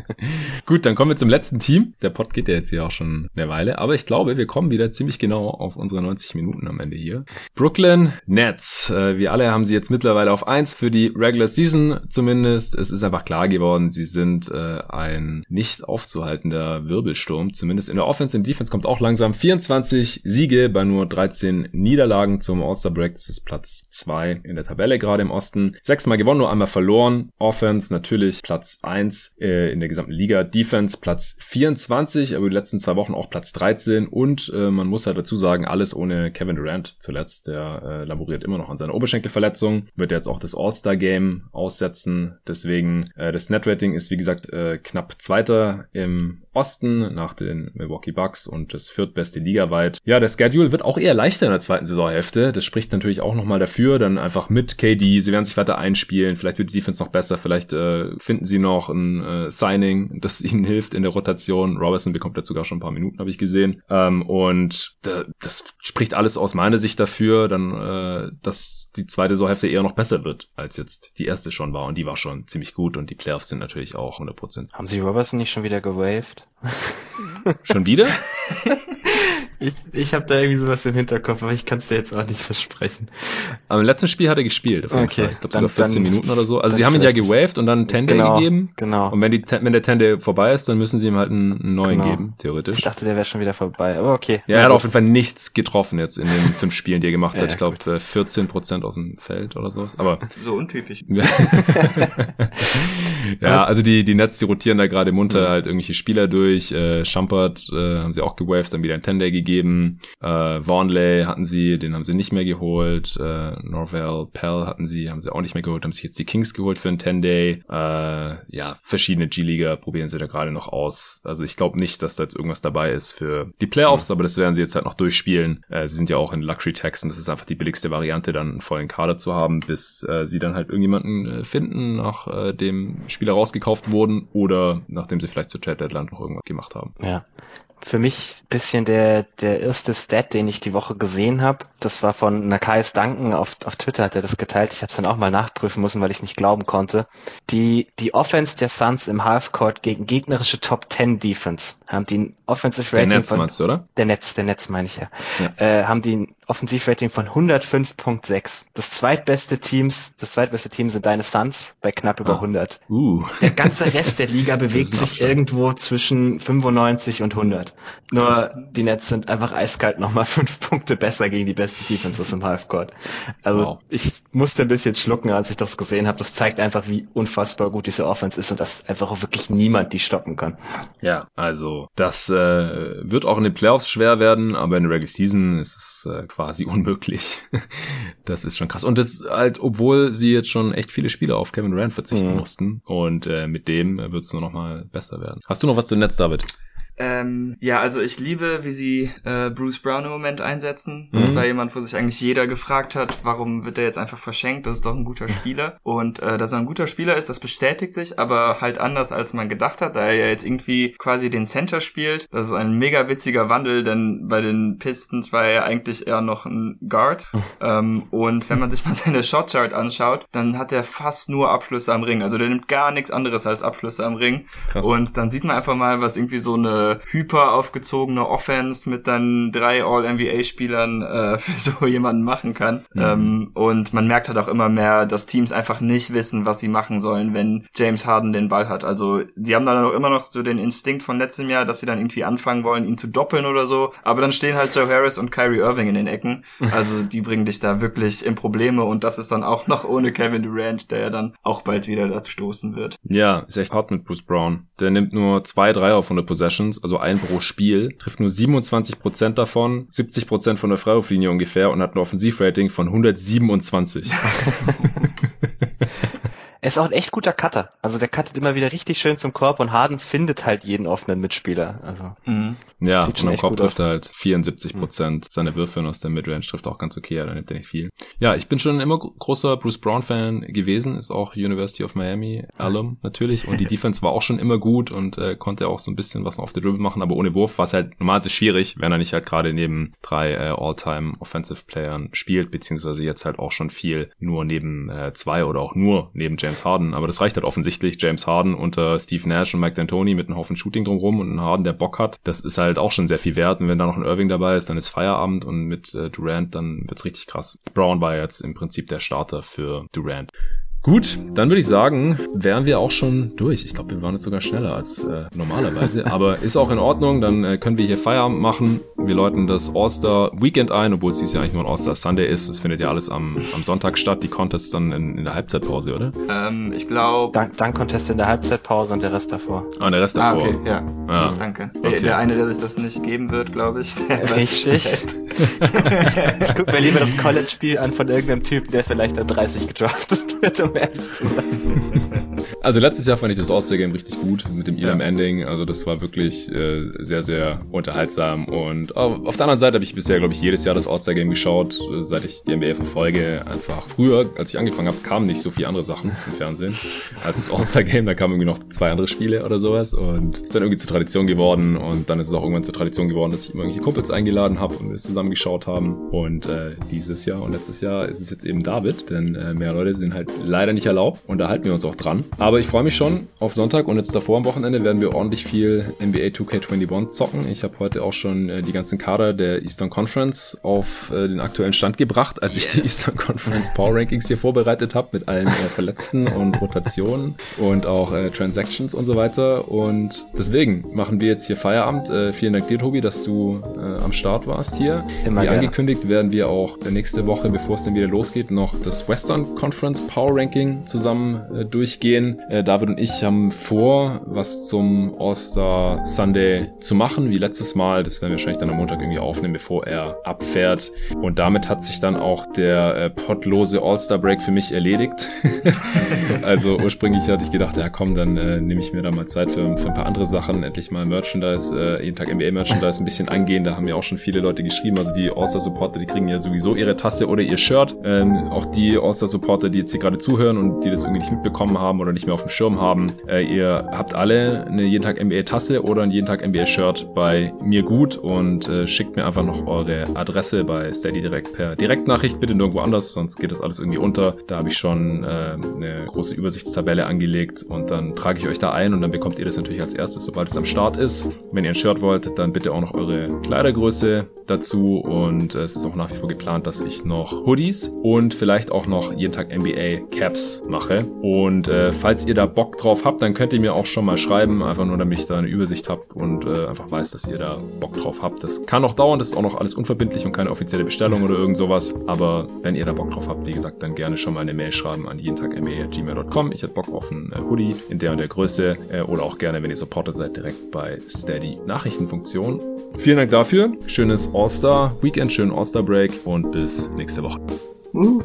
Gut, dann kommen wir zum letzten Team. Der Pod geht ja jetzt hier auch schon eine Weile, aber ich glaube, wir kommen wieder ziemlich genau auf unsere 90 Minuten am Ende hier. Brooklyn Nets. Äh, wir alle haben sie jetzt mittlerweile auf eins für die Regular Season zumindest. Es ist einfach klar geworden, sie sind äh, ein nicht aufzuhaltender Wirbelsturm. Zumindest in der Offense und Defense kommt auch langsam 24 Siege bei nur 13 Niederlagen zum All-Star Break. Das ist Platz 2 in der Tabelle gerade im Osten. Sechsmal gewonnen, nur einmal verloren. Offense natürlich Platz 1 äh, in der gesamten Liga. Defense Platz 24, aber die letzten zwei Wochen auch Platz 13. Und äh, man muss halt dazu sagen, alles ohne Kevin Durant zuletzt. Der äh, laboriert immer noch an seiner Oberschenkelverletzung. Wird jetzt auch das All-Star-Game aussetzen. Deswegen äh, das Net-Rating ist wie gesagt äh, knapp Zweiter im Osten nach den Milwaukee Bucks und das viertbeste ligaweit. Ja, der Schedule wird auch eher leichter in der zweiten Saisonhälfte. Das spricht natürlich auch nochmal dafür, dann einfach mit KD, sie werden sich weiter einspielen, vielleicht wird die Defense noch besser, vielleicht äh, finden sie noch ein äh, Signing, das ihnen hilft in der Rotation. Robertson bekommt dazu sogar schon ein paar Minuten, habe ich gesehen. Ähm, und äh, das spricht alles aus meiner Sicht dafür, dann, äh, dass die zweite Saisonhälfte eher noch besser wird, als jetzt die erste schon war. Und die war schon ziemlich gut und die Playoffs sind natürlich auch 100%. Haben sie Robertson nicht schon wieder gewaved? Schon wieder? Ich, ich habe da irgendwie sowas im Hinterkopf, aber ich kann es dir jetzt auch nicht versprechen. Aber im letzten Spiel hat er gespielt. Auf jeden okay, Fall. Ich glaube sogar 14 dann, Minuten oder so. Also sie haben ihn ja gewaved und dann einen 10 genau, gegeben. Genau. Und wenn, die, wenn der 10 vorbei ist, dann müssen sie ihm halt einen, einen neuen genau. geben, theoretisch. Ich dachte, der wäre schon wieder vorbei, aber okay. Ja, er hat auf jeden Fall nichts getroffen jetzt in den fünf Spielen, die er gemacht ja, hat. Ich glaube 14 Prozent aus dem Feld oder sowas. Aber so untypisch. ja, also die, die Nets, die rotieren da gerade munter mhm. halt irgendwelche Spieler durch. Äh, Schampert äh, haben sie auch gewaved, dann wieder ein 10 gegeben gegeben. Äh, Vaughnley hatten sie, den haben sie nicht mehr geholt. Äh, Norvell Pell hatten sie, haben sie auch nicht mehr geholt, haben sich jetzt die Kings geholt für einen 10-Day. Äh, ja, verschiedene G-Liga probieren sie da gerade noch aus. Also ich glaube nicht, dass da jetzt irgendwas dabei ist für die Playoffs, mhm. aber das werden sie jetzt halt noch durchspielen. Äh, sie sind ja auch in Luxury Tax und das ist einfach die billigste Variante, dann einen vollen Kader zu haben, bis äh, sie dann halt irgendjemanden äh, finden, nachdem äh, Spieler rausgekauft wurden oder nachdem sie vielleicht zur Trade Deadline noch irgendwas gemacht haben. Ja für mich bisschen der, der erste Stat, den ich die Woche gesehen habe. Das war von Nakais Duncan auf, auf Twitter, hat er das geteilt. Ich habe es dann auch mal nachprüfen müssen, weil ich es nicht glauben konnte. Die, die Offense der Suns im Halfcourt gegen gegnerische Top 10 Defense haben die Offensive Rating. Der Netz von, meinst du, oder? Der Netz, der Netz meine ich ja. ja. Äh, haben die ein Offensivrating von 105.6. Das zweitbeste Teams, das zweitbeste Team sind deine Suns bei knapp über ah. 100. Uh. Der ganze Rest der Liga bewegt sich irgendwo zwischen 95 und 100. Nur Krass. die Nets sind einfach eiskalt nochmal fünf Punkte besser gegen die besten Defenses im Halfcourt. Also wow. ich musste ein bisschen schlucken, als ich das gesehen habe. Das zeigt einfach, wie unfassbar gut diese Offense ist und dass einfach auch wirklich niemand die stoppen kann. Ja, also Also das äh, wird auch in den Playoffs schwer werden, aber in der Regular Season ist es äh, quasi unmöglich. das ist schon krass. Und das halt, obwohl sie jetzt schon echt viele Spiele auf Kevin Durant verzichten mhm. mussten. Und äh, mit dem wird es nur noch mal besser werden. Hast du noch was zu Netz, David? Ähm, ja, also ich liebe, wie sie äh, Bruce Brown im Moment einsetzen. Das mhm. war jemand, wo sich eigentlich jeder gefragt hat, warum wird er jetzt einfach verschenkt? Das ist doch ein guter Spieler. Und äh, dass er ein guter Spieler ist, das bestätigt sich, aber halt anders, als man gedacht hat, da er ja jetzt irgendwie quasi den Center spielt. Das ist ein mega witziger Wandel, denn bei den Pistons war er eigentlich eher noch ein Guard. ähm, und wenn man sich mal seine Shotchart anschaut, dann hat er fast nur Abschlüsse am Ring. Also der nimmt gar nichts anderes als Abschlüsse am Ring. Krass. Und dann sieht man einfach mal, was irgendwie so eine hyper aufgezogene Offense mit dann drei All-NBA-Spielern äh, für so jemanden machen kann. Mhm. Ähm, und man merkt halt auch immer mehr, dass Teams einfach nicht wissen, was sie machen sollen, wenn James Harden den Ball hat. Also sie haben dann auch immer noch so den Instinkt von letztem Jahr, dass sie dann irgendwie anfangen wollen, ihn zu doppeln oder so. Aber dann stehen halt Joe Harris und Kyrie Irving in den Ecken. Also die bringen dich da wirklich in Probleme und das ist dann auch noch ohne Kevin Durant, der ja dann auch bald wieder dazu stoßen wird. Ja, ist echt hart mit Bruce Brown. Der nimmt nur zwei, drei auf 100 Possessions also ein pro Spiel, trifft nur 27 Prozent davon, 70 Prozent von der Freiwurflinie ungefähr und hat ein Offensivrating von 127. Er ist auch ein echt guter Cutter. Also der cuttet immer wieder richtig schön zum Korb und Harden findet halt jeden offenen Mitspieler. Also mhm. Ja, und am Korb trifft er halt 74 Prozent. Mhm. Seine Würfe aus der Midrange trifft auch ganz okay, da nimmt er nicht viel. Ja, ich bin schon immer großer Bruce Brown-Fan gewesen, ist auch University of Miami Alum natürlich. Und die Defense war auch schon immer gut und äh, konnte auch so ein bisschen was auf der Dribble machen, aber ohne Wurf war es halt normalerweise schwierig, wenn er nicht halt gerade neben drei äh, All-Time Offensive Playern spielt, beziehungsweise jetzt halt auch schon viel nur neben äh, zwei oder auch nur neben James James Harden. Aber das reicht halt offensichtlich. James Harden unter Steve Nash und Mike D'Antoni mit einem Haufen Shooting drumherum und einem Harden, der Bock hat. Das ist halt auch schon sehr viel wert. Und wenn da noch ein Irving dabei ist, dann ist Feierabend und mit äh, Durant, dann wird's richtig krass. Brown war jetzt im Prinzip der Starter für Durant. Gut, dann würde ich sagen, wären wir auch schon durch. Ich glaube, wir waren jetzt sogar schneller als äh, normalerweise, aber ist auch in Ordnung. Dann äh, können wir hier Feierabend machen. Wir läuten das All-Star Weekend ein, obwohl es dieses Jahr eigentlich nur ein All-Star Sunday ist. Das findet ja alles am, am Sonntag statt. Die Contests dann in, in der Halbzeitpause, oder? Ähm, ich glaube. Dank, Dank Contest in der Halbzeitpause und der Rest davor. Ah, der Rest davor. Ah, okay, ja. ja. Danke. Okay. Der eine, der sich das nicht geben wird, glaube ich. Richtig. ich gucke mir lieber das College-Spiel an von irgendeinem Typen, der vielleicht an 30 gedraftet wird, um ehrlich zu sein. Also letztes Jahr fand ich das All-Star-Game richtig gut mit dem Elam-Ending. Ja. Also das war wirklich äh, sehr, sehr unterhaltsam. Und auf der anderen Seite habe ich bisher, glaube ich, jedes Jahr das All-Star-Game geschaut, seit ich die NBA verfolge. Einfach früher, als ich angefangen habe, kamen nicht so viele andere Sachen im Fernsehen als das All-Star-Game. Da kamen irgendwie noch zwei andere Spiele oder sowas. Und ist dann irgendwie zur Tradition geworden. Und dann ist es auch irgendwann zur Tradition geworden, dass ich immer irgendwelche Kumpels eingeladen habe und wir es zusammen geschaut haben. Und äh, dieses Jahr und letztes Jahr ist es jetzt eben David, denn äh, mehr Leute sind halt leider nicht erlaubt und da halten wir uns auch dran. Aber ich freue mich schon auf Sonntag und jetzt davor am Wochenende werden wir ordentlich viel NBA 2K21 zocken. Ich habe heute auch schon äh, die ganzen Kader der Eastern Conference auf äh, den aktuellen Stand gebracht, als yes. ich die Eastern Conference Power Rankings hier vorbereitet habe mit allen äh, Verletzten und Rotationen und auch äh, Transactions und so weiter. Und deswegen machen wir jetzt hier Feierabend. Äh, vielen Dank dir, Tobi, dass du äh, am Start warst hier. Immer Wie gerne. angekündigt werden wir auch nächste Woche, bevor es dann wieder losgeht, noch das Western Conference Power Ranking zusammen äh, durchgehen. Äh, David und ich haben vor, was zum All-Star Sunday zu machen, wie letztes Mal. Das werden wir wahrscheinlich dann am Montag irgendwie aufnehmen, bevor er abfährt. Und damit hat sich dann auch der äh, pottlose All-Star Break für mich erledigt. also ursprünglich hatte ich gedacht, ja komm, dann äh, nehme ich mir da mal Zeit für, für ein paar andere Sachen, endlich mal Merchandise, äh, jeden Tag NBA Merchandise ein bisschen angehen. Da haben ja auch schon viele Leute geschrieben, also die All-Star Supporter, die kriegen ja sowieso ihre Tasse oder ihr Shirt. Ähm, auch die All-Star Supporter, die jetzt hier gerade zuhören und die das irgendwie nicht mitbekommen haben oder nicht mehr auf dem Schirm haben, äh, ihr habt alle eine jeden Tag NBA Tasse oder ein jeden Tag NBA Shirt bei mir gut und äh, schickt mir einfach noch eure Adresse bei Steady direkt per Direktnachricht, bitte nirgendwo anders, sonst geht das alles irgendwie unter. Da habe ich schon äh, eine große Übersichtstabelle angelegt und dann trage ich euch da ein und dann bekommt ihr das natürlich als erstes, sobald es am Start ist. Wenn ihr ein Shirt wollt, dann bitte auch noch eure Kleidergröße dazu und äh, es ist auch nach wie vor geplant, dass ich noch Hoodies und vielleicht auch noch jeden Tag NBA Caps Raps mache. Und äh, falls ihr da Bock drauf habt, dann könnt ihr mir auch schon mal schreiben, einfach nur damit ich da eine Übersicht habt und äh, einfach weiß, dass ihr da Bock drauf habt. Das kann noch dauern, das ist auch noch alles unverbindlich und keine offizielle Bestellung oder irgend sowas. Aber wenn ihr da Bock drauf habt, wie gesagt, dann gerne schon mal eine Mail schreiben an jeden Tag gmail.com. Ich hätte Bock auf einen äh, Hoodie in der und der Größe äh, oder auch gerne, wenn ihr Supporter seid, direkt bei Steady Nachrichtenfunktion. Vielen Dank dafür. Schönes All-Star Weekend, schönen All-Star Break und bis nächste Woche. Uh.